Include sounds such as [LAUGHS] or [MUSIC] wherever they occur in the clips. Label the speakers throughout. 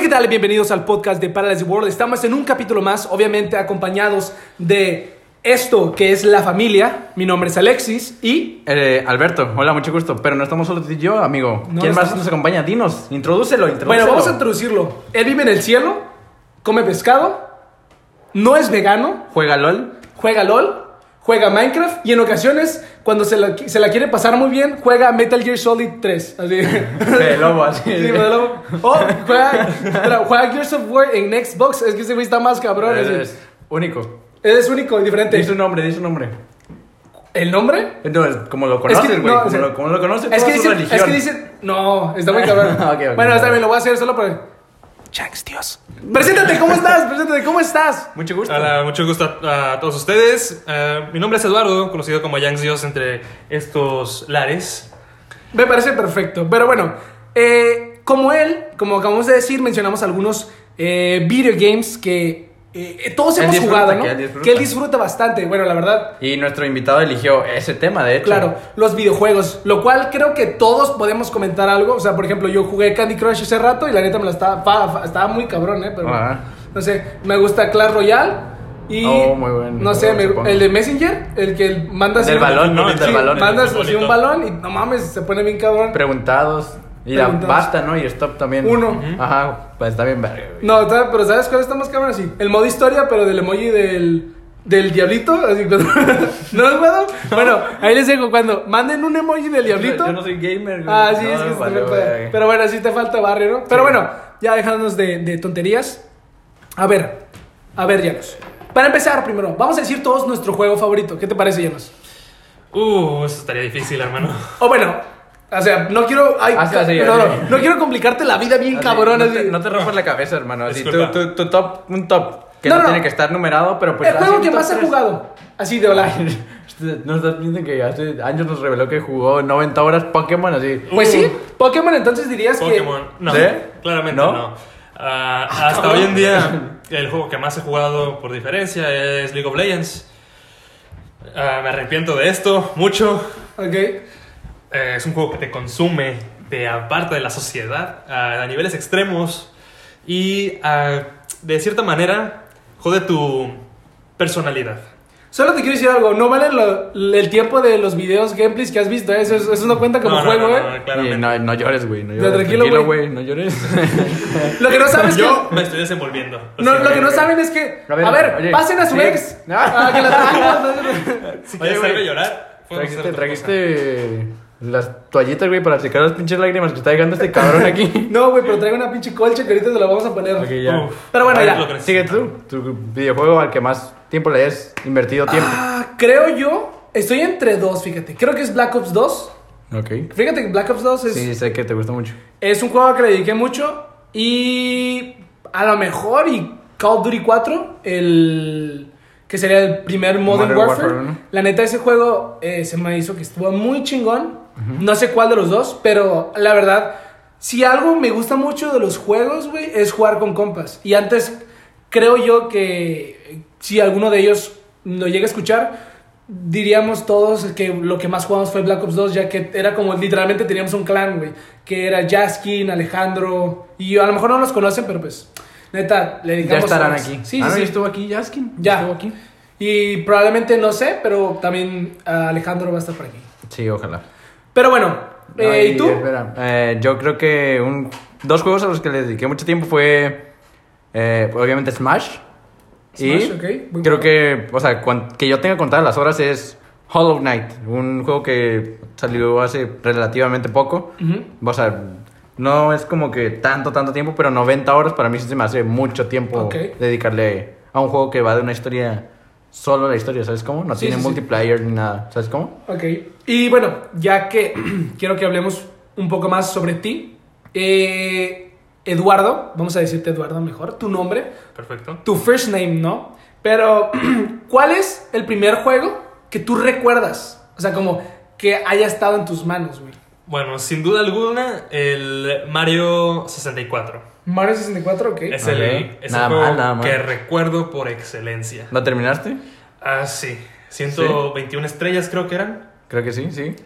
Speaker 1: Hola, ¿qué tal? Bienvenidos al podcast de Paralysis World. Estamos en un capítulo más, obviamente acompañados de esto que es la familia. Mi nombre es Alexis y...
Speaker 2: Eh, Alberto, hola, mucho gusto. Pero no estamos solo tú y yo, amigo.
Speaker 1: No,
Speaker 2: ¿Quién
Speaker 1: no
Speaker 2: más
Speaker 1: estamos-
Speaker 2: nos acompaña? Dinos, introdúcelo, introdúcelo.
Speaker 1: Bueno, vamos a introducirlo. Él vive en el cielo, come pescado, no es vegano,
Speaker 2: Juega LOL.
Speaker 1: juega LOL, juega Minecraft y en ocasiones, cuando se la, se la quiere pasar muy bien, juega Metal Gear Solid 3. Así.
Speaker 2: De lobo, así.
Speaker 1: Sí, de lobo. O juega, juega Gears of War en Xbox. Es que ese güey está más cabrón. así.
Speaker 2: Es único.
Speaker 1: Es único y diferente.
Speaker 2: Di su nombre, di su nombre.
Speaker 1: ¿El nombre?
Speaker 2: No, es como lo
Speaker 1: Es
Speaker 2: conoces,
Speaker 1: que,
Speaker 2: güey.
Speaker 1: no,
Speaker 2: como,
Speaker 1: o sea,
Speaker 2: lo, como lo conoces,
Speaker 1: Es que, dicen,
Speaker 2: religión.
Speaker 1: es que dicen. No, está muy cabrón. [LAUGHS] Bueno, está bien, lo voy a hacer solo por. Jax, Dios. Preséntate, ¿cómo estás? Preséntate, ¿cómo estás?
Speaker 2: Mucho gusto.
Speaker 3: Hola, mucho gusto a, a todos ustedes. Eh, mi nombre es Eduardo, conocido como Yangs Dios entre estos lares.
Speaker 1: Me parece perfecto. Pero bueno, eh, como él, como acabamos de decir, mencionamos algunos eh, video games que eh, todos
Speaker 2: Él
Speaker 1: hemos jugado, ¿no?
Speaker 2: que él disfruta.
Speaker 1: Que él disfruta bastante. Bueno, la verdad,
Speaker 2: Y nuestro invitado eligió ese tema, de hecho.
Speaker 1: Claro, los videojuegos, lo cual creo que todos podemos comentar algo. O sea, por ejemplo, yo jugué Candy Crush hace rato y la neta me la estaba, fa- fa- estaba muy cabrón, ¿eh? Pero
Speaker 2: Ajá.
Speaker 1: no sé, me gusta Clash Royale y
Speaker 2: Oh, muy bueno.
Speaker 1: no sé, me- el de Messenger, el que mandas
Speaker 2: Del
Speaker 1: un-
Speaker 2: balón, ¿no?
Speaker 1: Sí,
Speaker 2: del balón.
Speaker 1: mandas
Speaker 3: El
Speaker 1: así un balón y no mames, se pone bien cabrón.
Speaker 2: Preguntados. Y la basta, ¿no? Y stop también.
Speaker 1: Uno.
Speaker 2: Ajá, pues está bien verga, güey.
Speaker 1: No, pero ¿sabes cuál está más cabrón? Así, el modo historia, pero del emoji del, del diablito. Así, cuando- [LAUGHS] ¿No lo has jugado? Bueno, ahí les digo, cuando manden un emoji del diablito.
Speaker 2: Yo no soy gamer, güey.
Speaker 1: Ah, sí,
Speaker 2: No,
Speaker 1: es que se
Speaker 2: vale,
Speaker 1: te puede.
Speaker 2: güey.
Speaker 1: Pero bueno, sí te falta barrio, ¿no? Pero bueno, ya dejándonos de, de tonterías. A ver, a ver, Janos. Para empezar, primero, vamos a decir todos nuestro juego favorito. ¿Qué te parece, Janos?
Speaker 3: Uh, eso estaría difícil, hermano.
Speaker 1: O bueno, o sea, no quiero. Ay,
Speaker 2: Ah, sí,
Speaker 1: ca-
Speaker 2: sí,
Speaker 1: no, no, no quiero complicarte la vida bien
Speaker 2: Así,
Speaker 1: cabrón.
Speaker 2: no,
Speaker 1: así.
Speaker 2: te, no te rompas la cabeza, hermano. Así, tu,
Speaker 3: Disculpa.
Speaker 2: tu, tu top, un top que
Speaker 1: No,
Speaker 2: no,
Speaker 1: no.
Speaker 2: tiene que estar numerado, pero pues.
Speaker 1: el
Speaker 2: así
Speaker 1: juego que más he jugado. Así de online. [LAUGHS]
Speaker 2: No estás viendo que hace años nos reveló que jugó 90 horas Pokémon así.
Speaker 1: Pues sí, Pokémon, entonces dirías
Speaker 3: Pokémon. No,
Speaker 2: ¿Sí?
Speaker 3: claramente
Speaker 2: ¿No?
Speaker 3: no. Ah, hasta hoy en día, [LAUGHS] el juego que más he jugado por diferencia es League of Legends. Ah, me arrepiento de esto mucho.
Speaker 1: que. Ok.
Speaker 3: Eh, es un juego que te consume, te aparta de la sociedad ah, a niveles extremos y de cierta manera jode tu personalidad.
Speaker 1: Solo te quiero decir algo, no vale lo- el tiempo de los videos gameplays que has visto, ¿eh? eso, eso no cuenta como
Speaker 3: No, no,
Speaker 1: juego,
Speaker 3: no,
Speaker 1: ¿eh?
Speaker 3: no, claramente.
Speaker 2: no, no llores, güey. No llores.
Speaker 1: tranquilo, güey.
Speaker 2: No llores.
Speaker 1: Lo que no sabes
Speaker 3: Yo
Speaker 1: que...
Speaker 3: me estoy desenvolviendo.
Speaker 1: No, lo que no saben es que... A
Speaker 2: A
Speaker 1: ver,
Speaker 2: oye,
Speaker 1: pasen a su
Speaker 2: sí.
Speaker 1: ex.
Speaker 2: Ah.
Speaker 1: Ah, que la [LAUGHS] trajimos.
Speaker 3: Si
Speaker 2: Oye,
Speaker 3: quieres llorar,
Speaker 2: Trajiste, trajiste las toallitas, güey, para secar las pinches lágrimas que está dejando este cabrón aquí. [LAUGHS]
Speaker 1: No, güey, pero traigo una pinche colcha que ahorita te la vamos a poner.
Speaker 2: Ya.
Speaker 1: Pero bueno, ya.
Speaker 2: Sigue tú. Tu videojuego al que más tiempo le hayas invertido tiempo.
Speaker 1: Ah, creo yo... Estoy entre dos, fíjate. Creo que es Black Ops 2.
Speaker 2: Ok.
Speaker 1: Fíjate que Black Ops 2 es,
Speaker 2: Sí, sé que te gusta mucho.
Speaker 1: es un juego que le dediqué mucho. Y a lo mejor, y Call of Duty 4, el que sería el primer Modern,
Speaker 2: Modern
Speaker 1: Warfare.
Speaker 2: Warfare, ¿no?
Speaker 1: La neta, ese juego eh, se me hizo que estuvo muy chingón. No sé cuál de los dos, pero la verdad, si algo me gusta mucho de los juegos, güey, es jugar con compas. Y antes, creo yo que eh, si alguno de ellos lo llega a escuchar, diríamos todos que lo que más jugamos fue Black Ops 2, ya que era como literalmente teníamos un clan, güey, que era Jaskin, Alejandro, y a lo mejor no los conocen, pero pues, neta, le
Speaker 2: Ya
Speaker 1: dedicamos
Speaker 2: estarán
Speaker 1: horas.
Speaker 2: aquí.
Speaker 1: Sí,
Speaker 2: ah,
Speaker 1: sí,
Speaker 2: no,
Speaker 1: sí.
Speaker 2: ya estuvo aquí Jaskin.
Speaker 1: Ya.
Speaker 2: Estuvo aquí.
Speaker 1: Y probablemente no sé, pero también Alejandro va a estar por aquí.
Speaker 2: Sí, ojalá.
Speaker 1: Pero bueno, eh, ¿y tú?
Speaker 2: espera, eh, yo creo que un, dos juegos a los que le dediqué mucho tiempo fue, eh, obviamente, Smash.
Speaker 1: Smash,
Speaker 2: y
Speaker 1: ok, muy
Speaker 2: creo
Speaker 1: bueno.
Speaker 2: que, o sea, cuan- que yo tenga contadas las horas es Hollow Knight, un juego que salió hace relativamente poco. O sea, no es como que tanto, tanto tiempo, pero 90 horas para mí sí se me hace mucho tiempo dedicarle a un juego que va de una historia, solo la historia, ¿sabes cómo? No
Speaker 1: Sí,
Speaker 2: tiene
Speaker 1: sí, sí.
Speaker 2: multiplayer ni nada, ¿sabes cómo?
Speaker 1: Ok. Y bueno, ya que [CLEARS THROAT] quiero que hablemos un poco más sobre ti. eh, Eduardo, vamos a decirte Eduardo mejor, tu nombre,
Speaker 3: Perfecto.
Speaker 1: tu first name, ¿no? Pero, [CLEARS THROAT] ¿cuál es el primer juego que tú recuerdas? O sea, como que haya estado en tus manos, güey.
Speaker 3: Bueno, sin duda alguna, el Mario 64.
Speaker 1: Mario 64, ok.
Speaker 3: Es
Speaker 2: Ok.
Speaker 3: el, es el
Speaker 2: Nada
Speaker 3: juego
Speaker 2: mal, nada mal.
Speaker 3: que recuerdo por excelencia.
Speaker 2: ¿Lo terminaste?
Speaker 3: Ah, sí. 121 estrellas creo que eran.
Speaker 2: Creo que sí, sí.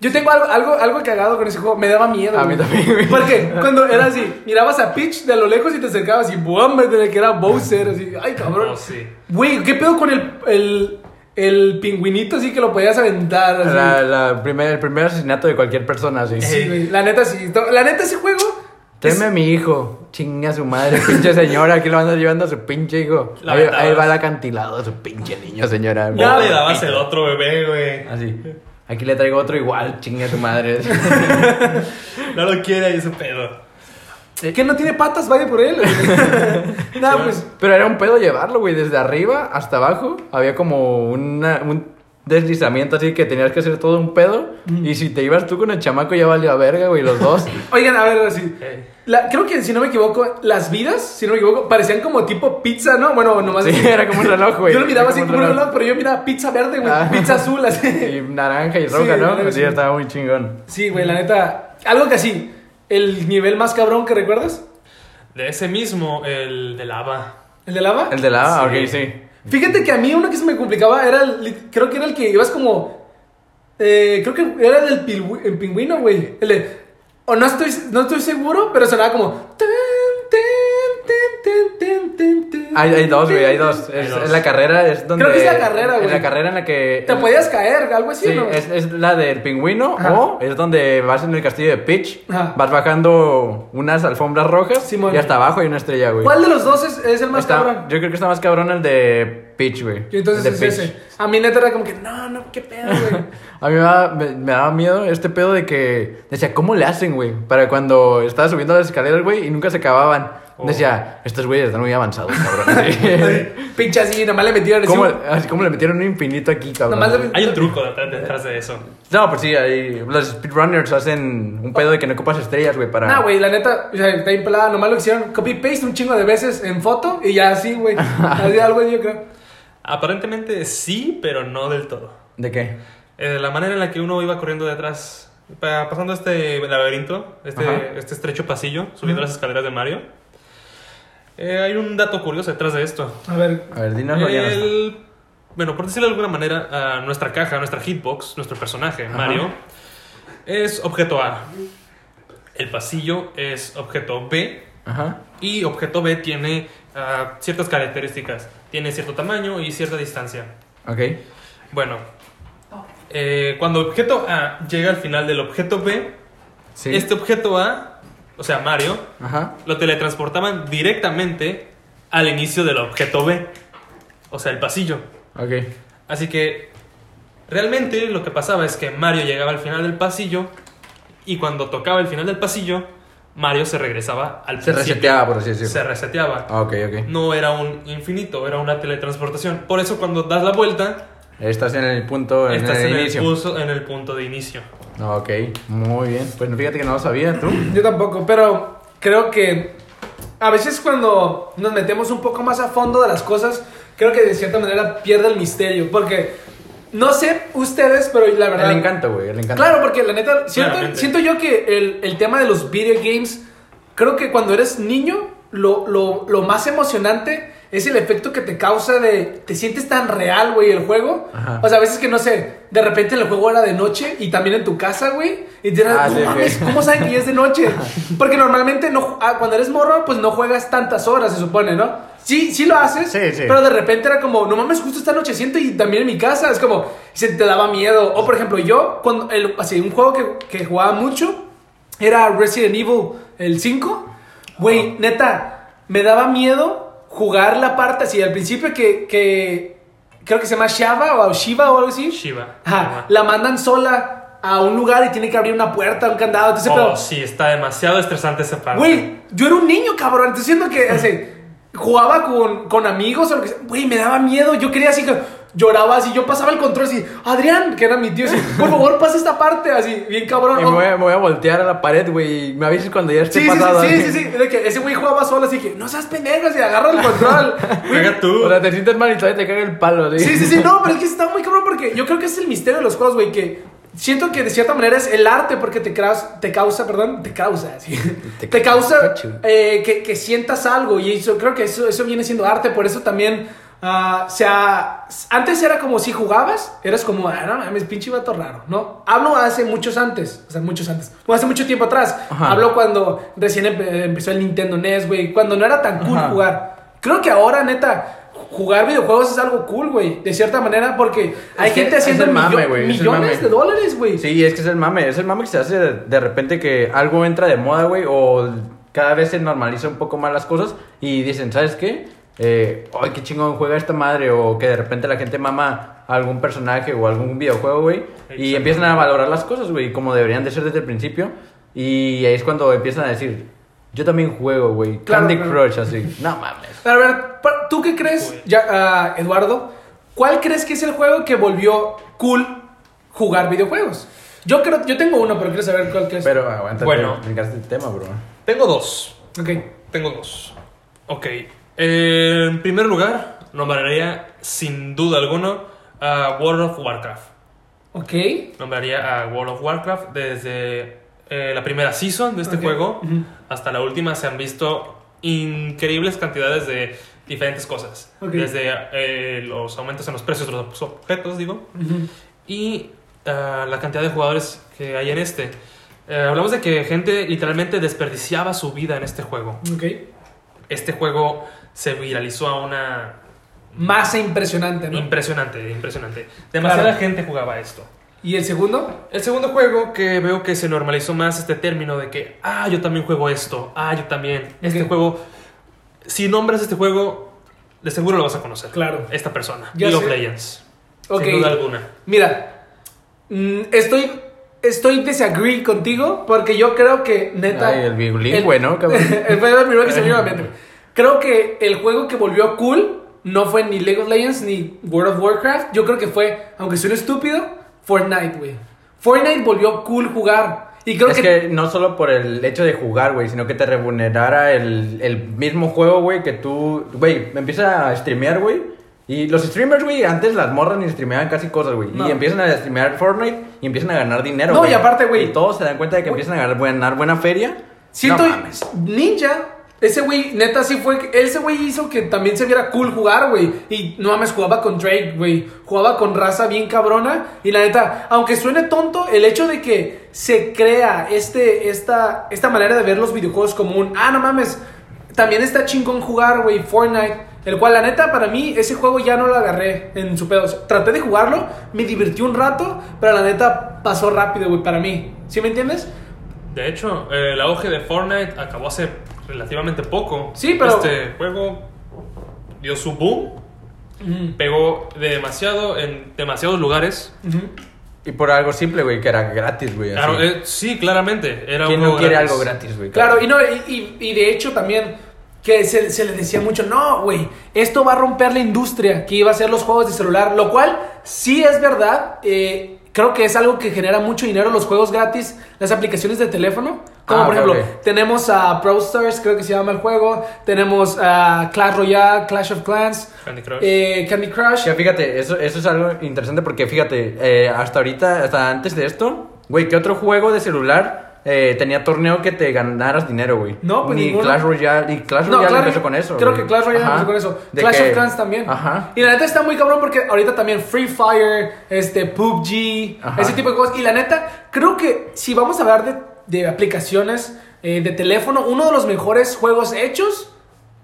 Speaker 1: Yo tengo algo, algo, algo cagado con ese juego. Me daba miedo.
Speaker 2: A mí también, güey.
Speaker 1: Porque cuando era así, mirabas a Peach de a lo lejos y te acercabas y ¡bum! De que era Bowser. Así, ay, cabrón.
Speaker 3: Oh, sí.
Speaker 1: Güey, ¿qué pedo con el, el, el pingüinito así que lo podías aventar? Así?
Speaker 2: La, la primer, el primer asesinato de cualquier persona, así.
Speaker 1: Sí, güey. La neta, sí. La neta, ese juego.
Speaker 2: Tráeme a mi hijo. Chinga su madre, [LAUGHS] pinche señora. Aquí lo anda llevando a su pinche hijo.
Speaker 3: La
Speaker 2: Ahí, va el acantilado, su pinche niño, señora.
Speaker 3: ¿Cómo
Speaker 1: Ya,
Speaker 3: le dabas el otro bebé, güey?
Speaker 2: Así. Aquí le traigo otro igual, chinga su madre. [LAUGHS]
Speaker 3: No lo quiere ese pedo.
Speaker 1: Que no tiene patas, vaya por él. [LAUGHS] Nada, pues.
Speaker 2: Pero era un pedo llevarlo, güey. Desde arriba hasta abajo había como una- un deslizamiento así que tenías que hacer todo un pedo. Y si te ibas tú con el chamaco ya valía verga, güey, los dos. [LAUGHS]
Speaker 1: Oigan, a ver, así.
Speaker 3: Eh,
Speaker 1: La- creo que si no me equivoco, las vidas, si no me equivoco, parecían como tipo pizza, ¿no? Bueno, nomás.
Speaker 2: Sí, era como un reloj, güey.
Speaker 1: Yo lo miraba
Speaker 2: Era
Speaker 1: así como un reloj, pero yo miraba pizza verde, güey.
Speaker 2: Ah.
Speaker 1: Pizza azul, así. [LAUGHS]
Speaker 2: Y naranja y
Speaker 1: Sí,
Speaker 2: roja, ¿no? Sí, estaba muy chingón.
Speaker 1: Sí, güey, la neta. Algo que así. El nivel más cabrón que recuerdas.
Speaker 3: De ese mismo, el de lava.
Speaker 1: ¿El de lava?
Speaker 2: El de la...
Speaker 3: Sí.
Speaker 2: ok, sí.
Speaker 1: Fíjate que a mí uno que se me complicaba era el. Creo que era el que ibas como. eh, creo que era el del pingüino, güey. El de. O no estoy, no estoy seguro, pero sonaba como.
Speaker 2: Hay, hay dos, güey, hay dos.
Speaker 1: tin".
Speaker 2: Es,
Speaker 3: dos.
Speaker 2: es la carrera, es donde...
Speaker 1: Creo que es la carrera, güey.
Speaker 2: la carrera en la que...
Speaker 1: Te podías caer, algo así,
Speaker 2: Sí,
Speaker 1: ¿no?
Speaker 2: es, es la del pingüino
Speaker 1: Ajá.
Speaker 2: o es donde vas en el castillo de Peach,
Speaker 1: Ajá.
Speaker 2: vas bajando unas alfombras rojas
Speaker 1: Simón.
Speaker 2: y hasta abajo hay una estrella, güey.
Speaker 1: ¿Cuál de los dos es, es el más
Speaker 2: Está-
Speaker 1: cabrón?
Speaker 2: Yo creo que está más cabrón el de Peach, güey.
Speaker 1: Y entonces
Speaker 2: El de
Speaker 1: es
Speaker 2: Peach.
Speaker 1: ese. A mí neta era como que, no, no, qué pedo, güey. [LAUGHS]
Speaker 2: A mí me daba, me, me daba miedo este pedo de que decía, ¿cómo le hacen, güey? Para cuando estaba subiendo las escaleras, güey, y nunca se acababan.
Speaker 3: Oh.
Speaker 2: Decía, estos güeyes están muy avanzados, cabrón. [LAUGHS] Sí.
Speaker 1: Pinche así, nomás le metieron así.
Speaker 2: ¿Cómo, así como le metieron un infinito aquí, cabrón.
Speaker 1: Nomás le-
Speaker 3: Hay un truco detrás, de eso.
Speaker 2: No, pues sí, ahí, los speedrunners hacen un pedo de que no ocupas estrellas, güey, para...
Speaker 1: Nah, güey, la neta, o sea, está bien pelada. Nomás lo hicieron copy-paste un chingo de veces en foto y ya así, güey. [LAUGHS] Así algo yo creo.
Speaker 3: Aparentemente sí, pero no del todo.
Speaker 2: ¿De qué?
Speaker 3: Eh, la manera en la que uno iba corriendo detrás, pa- pasando este laberinto, este,
Speaker 2: Ajá.
Speaker 3: este estrecho pasillo, subiendo las escaleras de Mario. Eh, hay un dato curioso detrás de esto.
Speaker 1: A ver,
Speaker 2: A ver, dinoslo ya no está.
Speaker 3: El- bueno, por decirlo de alguna manera, nuestra caja, nuestra hitbox, nuestro personaje,
Speaker 2: Ajá.
Speaker 3: Mario, es objeto A. El pasillo es objeto B.
Speaker 2: Ajá.
Speaker 3: Y objeto B tiene ah, ciertas características. Tiene cierto tamaño y cierta distancia.
Speaker 2: Ok.
Speaker 3: Bueno, eh, cuando objeto A llega al final del objeto B,
Speaker 2: Sí.
Speaker 3: este objeto A, o sea, Mario,
Speaker 2: Ajá.
Speaker 3: lo teletransportaban directamente al inicio del objeto B, o sea, el pasillo.
Speaker 2: Ok.
Speaker 3: Así que realmente lo que pasaba es que Mario llegaba al final del pasillo y cuando tocaba el final del pasillo, Mario se regresaba al
Speaker 2: Se
Speaker 3: principio.
Speaker 2: reseteaba, por así decirlo.
Speaker 3: Se reseteaba.
Speaker 2: Ah, ok, ok.
Speaker 3: No era un infinito, era una teletransportación. Por eso cuando das la vuelta,
Speaker 2: Estás en el punto, en
Speaker 3: estás
Speaker 2: el
Speaker 3: en el,
Speaker 2: inicio.
Speaker 3: pulso- en el punto de inicio.
Speaker 2: Ok, muy bien. Pues fíjate que no lo sabía, ¿tú?
Speaker 1: yo tampoco, pero creo que a veces cuando nos metemos un poco más a fondo de las cosas, creo que de cierta manera pierde el misterio. Porque no sé ustedes, pero la verdad.
Speaker 2: El encanto, güey, el encanto.
Speaker 1: Claro, porque la neta, siento,
Speaker 3: Claramente.
Speaker 1: siento yo que el, el tema de los video games, creo que cuando eres niño, lo, lo, lo más emocionante es el efecto que te causa de, te sientes tan real, güey, el juego.
Speaker 2: Ajá.
Speaker 1: O sea, a veces que no sé, de repente el juego era de noche y también en tu casa, güey. Y te
Speaker 2: Ah,
Speaker 1: no mames. ¿cómo saben que ya es de noche? [LAUGHS] Porque normalmente no, ah, cuando eres morro, pues no juegas tantas horas, se supone, ¿no? Sí, sí lo haces,
Speaker 2: Sí, sí.
Speaker 1: pero de repente era como, no mames, justo esta nocheciento y también en mi casa, es como, se te daba miedo. O por ejemplo, yo, cuando, el, así, un juego que, que jugaba mucho era Resident Evil, el 5. Güey, neta, me daba miedo jugar la parte así, al principio que, que creo que se llama Shava o Shiva o algo así.
Speaker 3: Shiva.
Speaker 1: Ajá, la mandan sola a un lugar y tiene que abrir una puerta, un candado, entonces,
Speaker 3: Oh,
Speaker 1: pero...
Speaker 3: sí, está demasiado estresante esa parte.
Speaker 1: Güey, yo era un niño, cabrón. Entonces siento que así, jugaba con, con amigos o lo que sea. Güey, me daba miedo. Yo quería así que lloraba así. Yo pasaba el control así. Adrián, que era mi tío, así, por favor, pasa esta parte. Así, bien cabrón.
Speaker 2: Y me voy, a, me voy a voltear a la pared, güey. y Me avisas cuando ya esté
Speaker 1: Sí, sí, sí,
Speaker 2: pasado.
Speaker 1: sí, sí, sí. De que ese güey jugaba solo, así que no seas pendejo, así agarra el control. [LAUGHS]
Speaker 3: Juega tú.
Speaker 2: O sea, te sientes mal y todavía te caga el palo, ¿sí?
Speaker 1: Sí, sí, sí, [LAUGHS] no, pero es que está muy cabrón porque yo creo que es el misterio de los juegos, güey, que siento que de cierta manera es el arte porque te, causa, te causa, perdón, te causa, sí.
Speaker 2: Te [LAUGHS]
Speaker 1: te, causa eh, que, que sientas algo y eso, creo que eso, eso viene siendo arte, por eso también Ah, o sea, antes era como si jugabas, eras como, ah, no mames, pinche vato raro, ¿no? Hablo hace muchos antes, o sea, muchos antes, o hace mucho tiempo atrás.
Speaker 2: Ajá.
Speaker 1: Hablo cuando recién empe- empezó el Nintendo NES, güey, cuando no era tan cool
Speaker 2: Ajá.
Speaker 1: jugar. Creo que ahora, neta, jugar videojuegos es algo cool, güey, de cierta manera, porque hay
Speaker 2: que
Speaker 1: gente
Speaker 2: es
Speaker 1: haciendo
Speaker 2: mame,
Speaker 1: millo-
Speaker 2: es el
Speaker 1: millones de dólares, güey.
Speaker 2: Sí, es que es el mame, es el mame que se hace de, de repente que algo entra de moda, güey, o cada vez se normaliza un poco más las cosas y dicen, ¿sabes qué? Eh, ay, qué chingón juega esta madre, o que de repente la gente mama a algún personaje o algún videojuego, güey, y empiezan a valorar las cosas, güey, como deberían de ser desde el principio, y ahí es cuando empiezan a decir, yo también juego, güey,
Speaker 1: Claro,
Speaker 2: Candy
Speaker 1: claro.
Speaker 2: Crush, así, no mames.
Speaker 1: Pero a ver, ¿tú qué crees, ya, ah, Eduardo? ¿Cuál crees que es el juego que volvió cool jugar videojuegos? Yo creo, yo tengo uno, pero quiero saber cuál crees.
Speaker 2: Pero aguanta,
Speaker 3: Bueno.
Speaker 2: brincaste el tema, bro.
Speaker 3: Tengo dos.
Speaker 1: Ok.
Speaker 3: Tengo dos. Ok. Eh, en primer lugar, nombraría sin duda alguno a World of Warcraft.
Speaker 1: Ok.
Speaker 3: Nombraría a World of Warcraft desde eh, la primera season de este juego hasta la última se han visto increíbles cantidades de diferentes cosas.
Speaker 1: Ok.
Speaker 3: Desde eh, los aumentos en los precios de los objetos, digo, y ah, la cantidad de jugadores que hay en este. Hablamos de que gente literalmente desperdiciaba su vida en este juego.
Speaker 1: Ok.
Speaker 3: Este juego se viralizó a una
Speaker 1: Masa impresionante, ¿no?
Speaker 3: impresionante, impresionante. Demasiada
Speaker 1: Claro.
Speaker 3: gente jugaba esto.
Speaker 1: ¿Y el segundo?
Speaker 3: El segundo juego que veo que se normalizó más este término de que, ah, yo también juego esto, ah, yo también. Este juego, si nombras este juego, de seguro lo vas a conocer.
Speaker 1: Claro.
Speaker 3: Esta persona,
Speaker 1: Ya
Speaker 3: League of. Legends.
Speaker 1: Ok.
Speaker 3: Sin duda alguna.
Speaker 1: Mira, mm, estoy, estoy disagree contigo porque yo creo que, neta...
Speaker 2: Ay, el güey, ¿no? cabrón?
Speaker 1: el [LAUGHS] primero que se me vino a mente. [LAUGHS] Creo que el juego que volvió cool no fue ni League of Legends ni World of Warcraft. Yo creo que fue, aunque suene estúpido, Fortnite, güey. Fortnite volvió cool jugar. Y creo
Speaker 2: es
Speaker 1: que,
Speaker 2: que... no solo por el hecho de jugar, güey, sino que te remunerara el, el mismo juego, güey, que tú, güey, empieza a streamear, güey. Y los streamers, güey, antes las morras ni streameaban casi cosas, güey.
Speaker 1: No.
Speaker 2: Y empiezan a streamear Fortnite y empiezan a ganar dinero,
Speaker 1: No,
Speaker 2: güey.
Speaker 1: y aparte, güey.
Speaker 2: Y todos se dan cuenta de que
Speaker 1: Güey.
Speaker 2: empiezan a ganar, ganar buena feria.
Speaker 1: siento
Speaker 2: No mames.
Speaker 1: Ninja. Ese güey, neta, sí fue. Ese güey hizo que también se viera cool jugar, güey. Y no mames, jugaba con Drake, güey. Jugaba con raza bien cabrona. Y la neta, aunque suene tonto, el hecho de que se crea este, esta, esta manera de ver los videojuegos como un. Ah, no mames. También está chingón jugar, güey, Fortnite. El cual, la neta, para mí, ese juego ya no lo agarré en su pedo. Traté de jugarlo, me divertí un rato, pero la neta pasó rápido, güey, para mí. ¿Sí me entiendes?
Speaker 3: De hecho, eh, el auge de Fortnite acabó hace relativamente poco.
Speaker 1: Sí, pero-
Speaker 3: Este juego dio su boom, pegó demasiado en demasiados lugares.
Speaker 2: Y por algo simple, güey, que era gratis, güey.
Speaker 3: Claro, eh, sí, claramente. Era
Speaker 2: ¿Quién
Speaker 3: un
Speaker 2: no quiere
Speaker 3: gratis.
Speaker 2: algo gratis, güey?
Speaker 1: Claro, y, no, y, y- y de hecho también que se, se le decía mucho, no, güey, esto va a romper la industria que iba a ser los juegos de celular, lo cual sí es verdad, eh, creo que es algo que genera mucho dinero los juegos gratis, las aplicaciones de teléfono, como
Speaker 2: Ah,
Speaker 1: por ejemplo, tenemos a Pro Stars, creo que se llama el juego, tenemos a Clash Royale, Clash of Clans,
Speaker 3: Candy Crush.
Speaker 1: eh, Candy Crush.
Speaker 2: Ya, fíjate, eso, eso es algo interesante porque fíjate, eh, hasta ahorita, hasta antes de esto, güey, ¿qué otro juego de celular eh, tenía torneo que te ganaras dinero, güey?
Speaker 1: No, pues
Speaker 2: Ni
Speaker 1: ninguno.
Speaker 2: Clash Royale, y Clash
Speaker 1: No,
Speaker 2: Royale
Speaker 1: Clash-
Speaker 2: empezó con eso.
Speaker 1: Creo
Speaker 2: güey.
Speaker 1: que Clash Royale
Speaker 2: Ajá.
Speaker 1: empezó con eso.
Speaker 2: De
Speaker 1: Clash
Speaker 2: que-
Speaker 1: of Clans también.
Speaker 2: Ajá.
Speaker 1: Y la neta está muy cabrón porque ahorita también Free Fire, este, PUBG,
Speaker 2: Ajá.
Speaker 1: ese tipo de cosas. Y la neta, creo que si vamos a hablar de, de aplicaciones eh, de teléfono, uno de los mejores juegos hechos,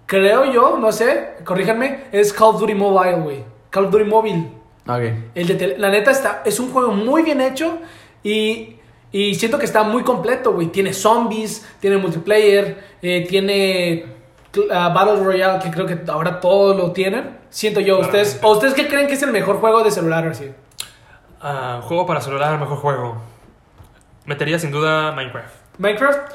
Speaker 1: creo yo, no sé, corríjanme, es Call of Duty Mobile, güey. Call of Duty Mobile.
Speaker 2: Ok.
Speaker 1: El de la neta está, es un juego muy bien hecho y, y siento que está muy completo, güey. Tiene zombies, tiene multiplayer, eh, tiene ah, Battle Royale, que creo que ahora todos lo tienen. Siento yo, ¿ustedes, ¿o ustedes qué creen que es el mejor juego de celular así?
Speaker 3: Ah, juego para celular, mejor juego. Metería sin duda Minecraft.
Speaker 1: Minecraft,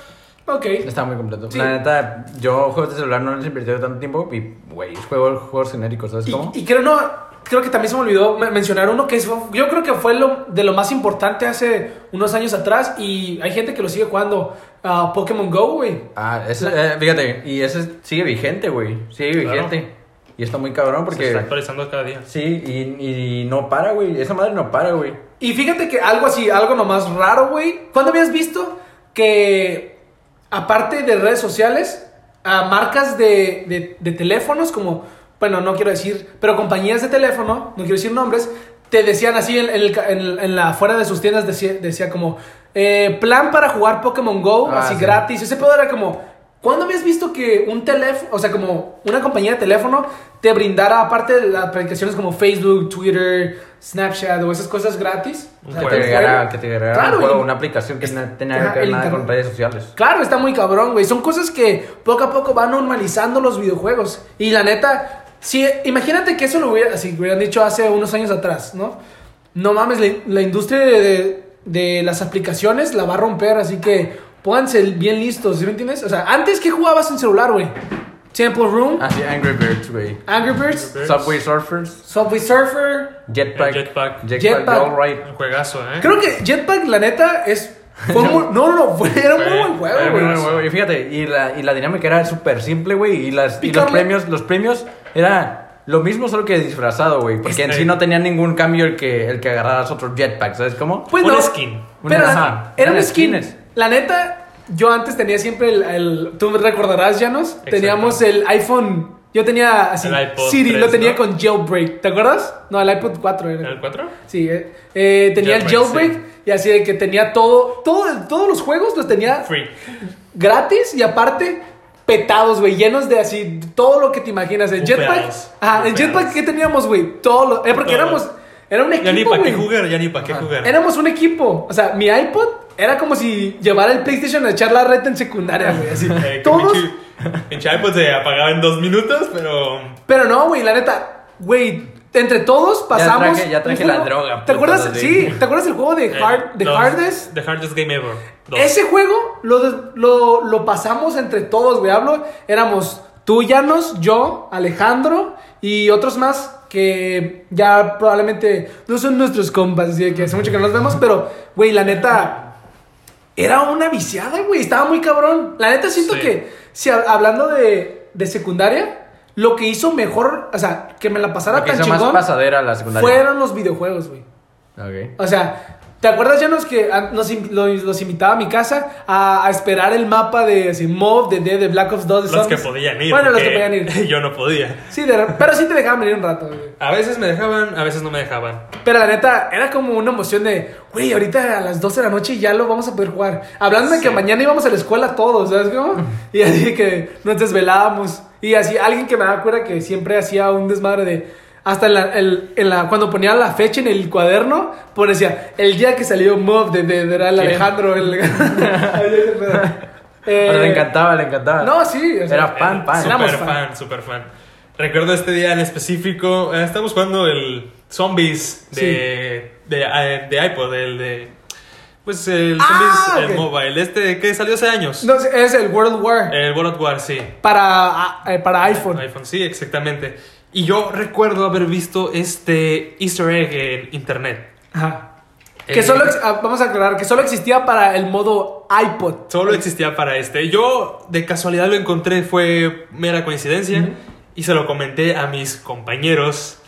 Speaker 1: ok.
Speaker 2: Está muy completo.
Speaker 1: Sí.
Speaker 2: La neta, yo juegos de celular no les he invertido tanto tiempo y, güey, juego juegos genéricos, ¿sabes
Speaker 1: Y,
Speaker 2: cómo?
Speaker 1: y creo, no, creo que también se me olvidó men- mencionar uno que es, yo creo que fue lo, de lo más importante hace unos años atrás y hay gente que lo sigue jugando. ah, Pokémon Go, güey.
Speaker 2: Ah, ese, eh, fíjate, y ese sigue vigente, güey. Sigue
Speaker 3: Claro.
Speaker 2: vigente. Y está muy cabrón
Speaker 3: Se
Speaker 2: porque...
Speaker 3: está actualizando cada día.
Speaker 2: Sí, y, y no para, güey. Esa madre no para, güey.
Speaker 1: Y fíjate que algo así, algo nomás raro, güey. ¿Cuándo habías visto que, aparte de redes sociales, a marcas de, de- de teléfonos como, bueno, no quiero decir, pero compañías de teléfono, no quiero decir nombres, te decían así en, en el en- en la fuera de sus tiendas decía, decía como eh, plan para jugar Pokémon Go
Speaker 2: Ah,
Speaker 1: así
Speaker 2: sí.
Speaker 1: gratis. Ese pedo era como ¿Cuándo habías visto que un teléfono, o sea, como una compañía de teléfono te brindara aparte de las aplicaciones como Facebook, Twitter, Snapchat o esas cosas gratis? O sea,
Speaker 3: Un
Speaker 2: Que te llegara, que te llegara
Speaker 1: Claro,
Speaker 2: un juego,
Speaker 1: y-
Speaker 2: una aplicación que no tenía que ver nada con redes sociales.
Speaker 1: Claro, está muy cabrón, güey. Son cosas que poco a poco van normalizando los videojuegos. Y la neta, si imagínate que eso lo hubiera, hubieran dicho hace unos años atrás, ¿no? No mames, la, la industria de, de las aplicaciones la va a romper, así que pónganse bien listos, ¿sí me entiendes? O sea, antes, ¿qué jugabas en celular, güey? Temple Room,
Speaker 2: Así, Angry Birds, güey.
Speaker 1: Angry Birds.
Speaker 2: Subway Surfers,
Speaker 1: Subway Surfer.
Speaker 2: Jetpack.
Speaker 3: El Jetpack.
Speaker 2: Jetpack,
Speaker 1: Jetpack.
Speaker 3: Juegazo, ¿eh?
Speaker 1: Creo que Jetpack, la neta, es... Fue [LAUGHS] muy- no, no, no, fue, era un muy buen juego,
Speaker 2: Era muy
Speaker 1: güey.
Speaker 2: buen juego. Y fíjate, y la, y la dinámica era súper simple, güey. Y, las, y los premios, los premios era lo mismo, solo que disfrazado, güey. Porque en
Speaker 3: Este-
Speaker 2: sí no tenía ningún cambio el que, el que agarraras otro jetpack, ¿sabes cómo?
Speaker 1: Pues
Speaker 3: Un
Speaker 1: no.
Speaker 3: skin.
Speaker 2: Una-
Speaker 1: Pero
Speaker 2: ajá,
Speaker 1: era un
Speaker 2: unas
Speaker 1: skin.
Speaker 2: skins.
Speaker 1: La neta, yo antes tenía siempre el. el- Tú me recordarás, Janos. Teníamos el iPhone. Yo tenía así.
Speaker 3: El iPod
Speaker 1: Siri,
Speaker 3: 3,
Speaker 1: lo tenía
Speaker 3: ¿no?
Speaker 1: con jailbreak. ¿Te acuerdas? No, el iPod 4 era.
Speaker 3: ¿El 4?
Speaker 1: Sí, eh, eh, tenía el
Speaker 3: Jailbreak.
Speaker 1: Y así de que tenía todo, todo. Todos los juegos los tenía
Speaker 3: Free.
Speaker 1: gratis y aparte petados, güey, llenos de así todo lo que te imaginas. El jetpack, ajá, el jetpack que teníamos, güey, todo lo, eh, porque
Speaker 3: Todo.
Speaker 1: éramos era un
Speaker 3: Ya ni
Speaker 1: equipo,
Speaker 3: para qué jugar, ya ni para qué jugar.
Speaker 1: Éramos un equipo, o sea, mi iPod era como si llevara el PlayStation a echar la reta en secundaria, güey, así. [LAUGHS]
Speaker 3: Eh,
Speaker 1: Todos,
Speaker 3: pinche- pinche iPod se apagaba en dos minutos, pero.
Speaker 1: pero no, güey, la neta, güey, entre todos pasamos
Speaker 2: traje- ya traje la droga,
Speaker 1: ¿Te acuerdas? Sí, ¿te acuerdas del juego de
Speaker 3: eh,
Speaker 1: Hard
Speaker 3: los-
Speaker 1: Hardest?
Speaker 3: The Hardest Game Ever. Dos.
Speaker 1: Ese juego lo, lo, lo pasamos entre todos, güey. Hablo, éramos tú, Llanos, yo, Alejandro y otros más que ya probablemente no son nuestros compas, así que hace mucho que no nos vemos, pero, güey, la neta, era una viciada, güey. Estaba muy cabrón. La neta, siento
Speaker 3: Sí.
Speaker 1: que, si hab- hablando de, de secundaria, lo que hizo mejor, o sea, que me la pasara
Speaker 2: Lo que
Speaker 1: tan
Speaker 2: hizo más
Speaker 1: chingón,
Speaker 2: pasadera la secundaria.
Speaker 1: fueron los videojuegos, güey.
Speaker 2: Ok.
Speaker 1: O sea, ¿te acuerdas, Janos, que ah, nos, los, los invitaba a mi casa a, a esperar el mapa de así, Mob, de D, de Black Ops 2, de
Speaker 3: Los que podían ir.
Speaker 1: Bueno, los que podían ir. [LAUGHS]
Speaker 3: Yo no podía.
Speaker 1: Sí, de- pero sí te dejaban venir un rato, güey.
Speaker 3: A veces me dejaban, a veces no me dejaban.
Speaker 1: Pero la neta, era como una emoción de, güey, ahorita a las 12 de la noche ya lo vamos a poder jugar. Hablando de que mañana íbamos a la escuela todos, ¿sabes cómo? [LAUGHS] Y así que nos desvelábamos. Y así, alguien que me da cuenta que siempre hacía un desmadre de. Hasta en la, el- en la- cuando ponía la fecha en el cuaderno, pues decía, el día que salió Mob de, de, de- era el
Speaker 2: ¿Quién?
Speaker 1: Alejandro. El, [LAUGHS] [LAUGHS] Eh,
Speaker 2: Pero le encantaba, le encantaba.
Speaker 1: No, sí. o sea,
Speaker 2: Era fan, fan.
Speaker 1: Éramos
Speaker 3: Super
Speaker 1: fan.
Speaker 3: fan, super fan. Recuerdo este día en específico. eh, estamos jugando el Zombies de, de, eh, de iPod, el de. Pues el
Speaker 1: Ah,
Speaker 3: Zombies, el
Speaker 1: ok.
Speaker 3: mobile. Este que salió hace años.
Speaker 1: No, es el World War.
Speaker 3: El World War, sí.
Speaker 1: Para, ah, eh, para iPhone.
Speaker 3: iPhone, sí, exactamente. Y yo recuerdo haber visto este Easter egg en internet.
Speaker 1: Ajá. Que
Speaker 3: Eh,
Speaker 1: solo, ah, vamos a aclarar, que solo existía para el modo iPod.
Speaker 3: Solo existía para este. Yo de casualidad lo encontré, fue mera coincidencia. Y se lo comenté a mis compañeros.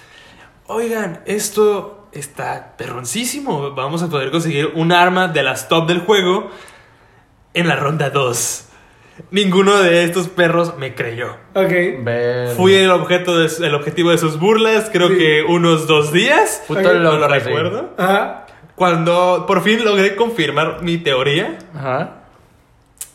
Speaker 3: Oigan, esto está perroncísimo. Vamos a poder conseguir un arma de las top del juego en la ronda 2. Ninguno de estos perros me creyó.
Speaker 1: Ok.
Speaker 3: Fui el, objeto de, el objetivo de sus burlas, creo
Speaker 1: Sí.
Speaker 3: que unos dos días.
Speaker 2: Puto
Speaker 1: Ok.
Speaker 3: No lo recuerdo.
Speaker 1: Ajá.
Speaker 3: Cuando por fin logré confirmar mi teoría,
Speaker 2: Ajá.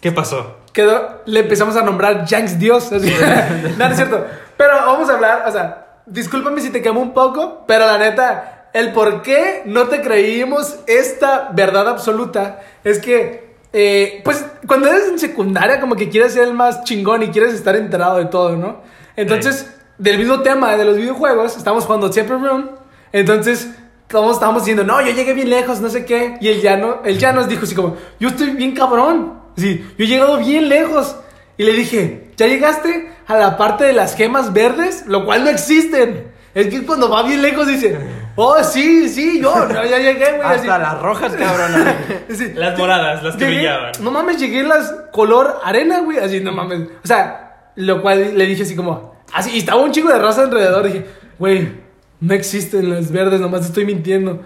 Speaker 3: ¿qué pasó?
Speaker 1: Quedó, le empezamos a nombrar Janks Dios. Así. [LAUGHS] no, no es cierto. Pero vamos a hablar, o sea, discúlpame si te quemo un poco, pero la neta, el por qué no te creímos esta verdad absoluta es que, eh, pues, cuando eres en secundaria, como que quieres ser el más chingón y quieres estar enterado de todo, ¿no? Entonces, del mismo tema de los videojuegos, estamos jugando Temple Room, entonces todos estábamos diciendo, no, yo llegué bien lejos, no sé qué. Y él ya, no, él ya nos dijo así como, yo estoy bien cabrón. Sí, yo he llegado bien lejos. Y le dije, ¿ya llegaste a la parte de las gemas verdes? Lo cual no existen. Es que cuando va bien lejos dice, oh, sí, sí, yo [LAUGHS] no, ya llegué, güey. así.
Speaker 2: Hasta las rojas, cabrón. [LAUGHS]
Speaker 1: Sí.
Speaker 3: Las moradas, las que
Speaker 1: Llegué-
Speaker 3: brillaban.
Speaker 1: No mames, llegué en las color arena, güey. Así, no mames. O sea, lo cual le dije así como, así, y estaba un chico de raza alrededor. Dije, güey, no existen las verdes, nomás estoy mintiendo.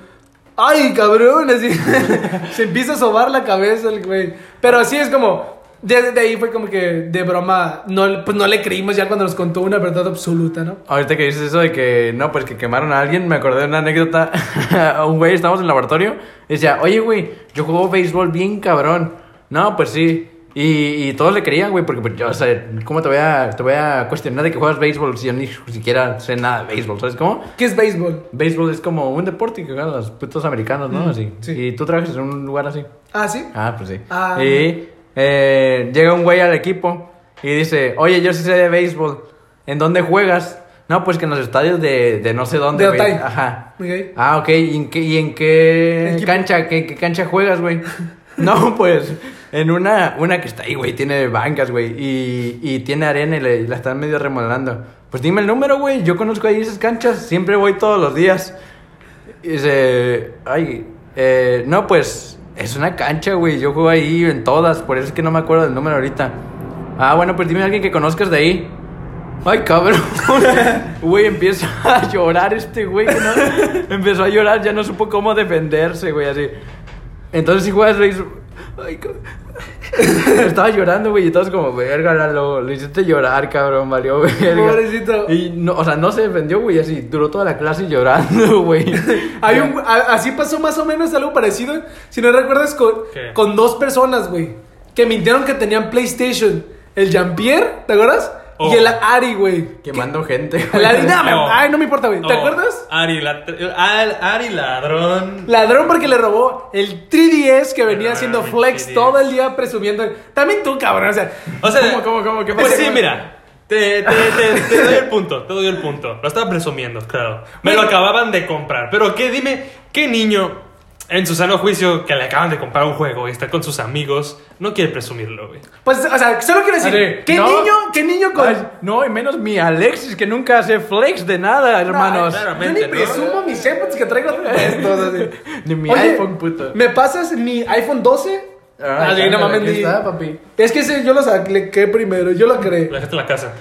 Speaker 1: Ay, cabrón, así. [LAUGHS] Se empieza a sobar la cabeza el güey. Pero así es como, Desde ahí fue como que de broma, no, pues no le creímos ya cuando nos contó una verdad absoluta, ¿no?
Speaker 2: Ahorita que dices eso de que no, pues que quemaron a alguien, me acordé de una anécdota. [LAUGHS] un güey, estábamos en el laboratorio, y decía, oye, güey, yo juego béisbol bien cabrón. No, pues sí. Y, y todos le creían, güey, porque pues, yo, o sea, ¿cómo te voy, a, te voy a cuestionar de que juegas béisbol si yo ni siquiera sé nada de béisbol? ¿Sabes cómo?
Speaker 1: ¿Qué es béisbol?
Speaker 2: Béisbol es como un deporte que juegan los putos americanos, ¿no?
Speaker 1: Mm,
Speaker 2: así.
Speaker 1: sí.
Speaker 2: Y tú trabajas en un lugar así.
Speaker 1: Ah, ¿sí?
Speaker 2: Ah, pues sí.
Speaker 1: Ah.
Speaker 2: y eh, llega un güey al equipo y dice, oye, yo sí sé de béisbol. ¿En dónde juegas? No, pues que en los estadios de, de no sé dónde,
Speaker 1: De. Otay.
Speaker 2: Ajá.
Speaker 1: Ok.
Speaker 2: Ah, ok. ¿Y en qué, y en qué cancha, qué, qué cancha juegas, güey? [LAUGHS] no, pues en una, una que está ahí, güey. Tiene bancas, güey. Y, y tiene arena y le- y la están medio remodelando. Pues dime el número, güey. Yo conozco ahí esas canchas. Siempre voy todos los días. Y dice, ay, eh, no, pues es una cancha, güey. Yo juego ahí en todas. Por eso es que no me acuerdo del número ahorita. Ah, bueno, pues dime a alguien que conozcas de ahí. Ay, cabrón. [LAUGHS] Güey, empieza a llorar este güey. no- Empezó a llorar, ya no supo cómo defenderse, güey, así. Entonces, si juegas. Ay. [LAUGHS] Estaba llorando, güey, y todos como, verga, Lalo, lo hiciste llorar, cabrón, valió, verga.
Speaker 1: Pobrecito.
Speaker 2: Y, no, o sea, no se defendió, güey, así, duró toda la clase llorando, [LAUGHS] güey.
Speaker 1: Hay un, a- así pasó más o menos algo parecido, si no recuerdas, con, con dos personas, güey, que mintieron que tenían PlayStation. El Jean-Pierre, ¿te acuerdas?
Speaker 3: Oh.
Speaker 1: Y el Ari, güey.
Speaker 2: Quemando gente,
Speaker 1: El. Ari, no, ay, no me importa, güey. ¿Te
Speaker 3: Oh,
Speaker 1: acuerdas?
Speaker 3: Ari, la- Al- Ari ladrón.
Speaker 1: Ladrón porque le robó el 3DS que venía
Speaker 3: Ah,
Speaker 1: haciendo flex
Speaker 3: 3DS.
Speaker 1: todo el día presumiendo. También tú, cabrón, o sea.
Speaker 3: O sea,
Speaker 2: ¿Cómo, cómo, cómo? ¿Qué
Speaker 3: Pues
Speaker 2: pasó,
Speaker 3: sí, mira. Te, te, te, te doy el punto, te doy el punto. Lo estaba presumiendo, claro. Me lo acababan de comprar. Pero qué, dime, ¿qué niño en su sano juicio que le acaban de comprar un juego y está con sus amigos no quiere presumirlo, güey?
Speaker 1: Pues, o sea, solo quiero decir, ¿qué
Speaker 2: no.
Speaker 1: niño, qué niño con.
Speaker 2: Ay, no, y menos mi Alexis, que nunca hace flex de nada, hermanos.
Speaker 3: claro.
Speaker 1: Yo ni
Speaker 3: ¿no?
Speaker 1: presumo mis AirPods que traigo [LAUGHS] puestos.
Speaker 2: Ni mi
Speaker 1: Oye,
Speaker 2: iPhone, puto.
Speaker 1: ¿Me pasas mi iPhone 12?
Speaker 2: Ah,
Speaker 1: Ah, no mames, ni-
Speaker 2: está, papi.
Speaker 1: Es que ese yo lo saqué primero, yo lo creé.
Speaker 3: La gente en la casa.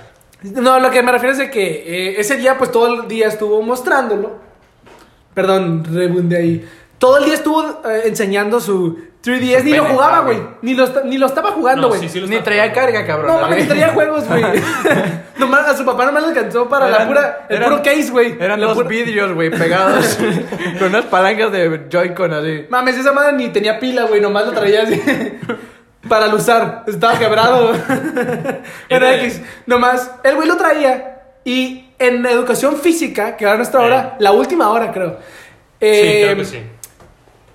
Speaker 1: No, lo que me refiero es de que eh, ese día, pues todo el día estuvo mostrándolo. Perdón, rebunde ahí. Todo el día estuvo eh, enseñando su 3DS. Ni lo jugaba, güey. Ni lo, ni lo estaba jugando,
Speaker 3: No,
Speaker 1: güey.
Speaker 3: sí, sí lo
Speaker 2: Ni
Speaker 3: está
Speaker 2: traía
Speaker 3: jugando.
Speaker 2: carga, cabrón.
Speaker 1: No, mames, ni traía juegos, güey. [LAUGHS] [LAUGHS] Nomás- a su papá nomás le alcanzó para la
Speaker 2: Eran-
Speaker 1: pura, el
Speaker 2: eran-
Speaker 1: puro case, güey.
Speaker 2: Eran
Speaker 1: La
Speaker 2: dos
Speaker 1: pura-
Speaker 2: vidrios, güey, pegados [LAUGHS] con unas palancas de Joy-Con así.
Speaker 1: Mames, esa madre ni tenía pila, güey. Nomás lo traía así. para al usar. Estaba quebrado. Era
Speaker 3: Era-
Speaker 1: X. Nomás, el güey lo traía. Y en educación física, que era nuestra
Speaker 3: Eh.
Speaker 1: hora, la última hora, creo.
Speaker 3: Sí,
Speaker 1: eh,
Speaker 3: creo que sí.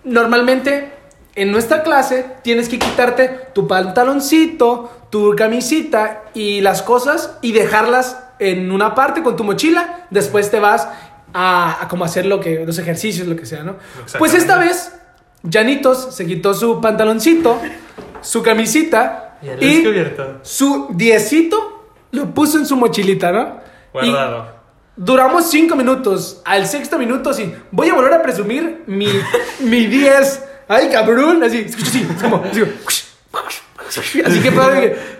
Speaker 1: Normalmente, en nuestra clase, tienes que quitarte tu pantaloncito, tu camisita y las cosas y dejarlas en una parte con tu mochila. Después te vas a, a como hacer lo que, los ejercicios, lo que sea, ¿no? Pues esta vez, Janitos se quitó su pantaloncito, su camisita
Speaker 3: Y
Speaker 1: su diecito lo puso en su mochilita, ¿no?
Speaker 3: Guardado.
Speaker 1: Duramos cinco minutos. Al sexto minuto, sí. Voy a volver a presumir mi, mi 10. Ay, cabrón. Así, escucho así. Es como, así, así que pedo,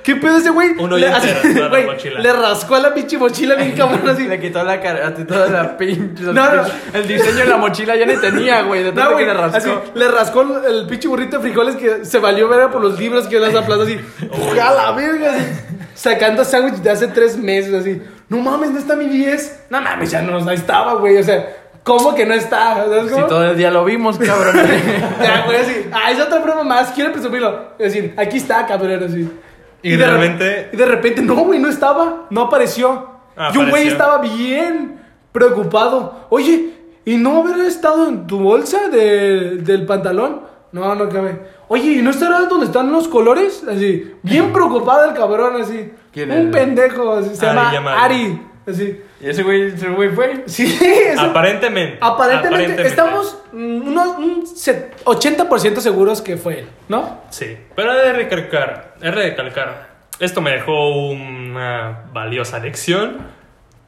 Speaker 1: ¿qué pedo ese güey?
Speaker 3: Un
Speaker 1: Le- así,
Speaker 3: la
Speaker 1: güey,
Speaker 3: mochila.
Speaker 1: Le rascó a la pinche mochila bien cabrón así.
Speaker 2: Le quitó la cara, toda la pinche.
Speaker 1: No, no.
Speaker 2: El diseño de la mochila ya ni tenía, güey. De
Speaker 1: No, güey,
Speaker 2: que le rascó.
Speaker 1: así, le rascó el, pinche burrito de frijoles que se valió ver por los libros que las aplastó así. [LAUGHS] ¡A la verga! Así, sacando sándwich de hace tres meses, así. No mames, ¿no está mi 10? No mames, ya no, no estaba, güey. O sea, ¿cómo que no está? ¿Sabes
Speaker 2: Si
Speaker 1: cómo?
Speaker 2: todo el día lo vimos, cabrón. [LAUGHS]
Speaker 1: Ya, güey, así. Ah, es otra prueba más. Quiero presumirlo. Es decir, aquí está, cabrón, así.
Speaker 3: Y
Speaker 1: de
Speaker 3: realmente-
Speaker 1: re- Y de repente, no, güey, no estaba. No apareció.
Speaker 3: Ah,
Speaker 1: y un güey estaba bien preocupado. Oye, ¿y no habrá estado en tu bolsa de- del pantalón? No, no cabe. Oye, ¿y no estará donde están los colores? Así. Bien [LAUGHS] preocupado el cabrón, así.
Speaker 2: ¿Quién
Speaker 1: un
Speaker 2: es?
Speaker 1: pendejo, así. Se
Speaker 3: Ari,
Speaker 1: llama. Ari. Así.
Speaker 2: y ese güey, ese güey fue.
Speaker 1: Sí, [LAUGHS]
Speaker 3: Aparentemente.
Speaker 1: Aparentemente, estamos mm, unos, un set- 80% seguros que fue él, ¿no?
Speaker 3: Sí, pero he de recalcar, he de recalcar. Esto me dejó una valiosa lección.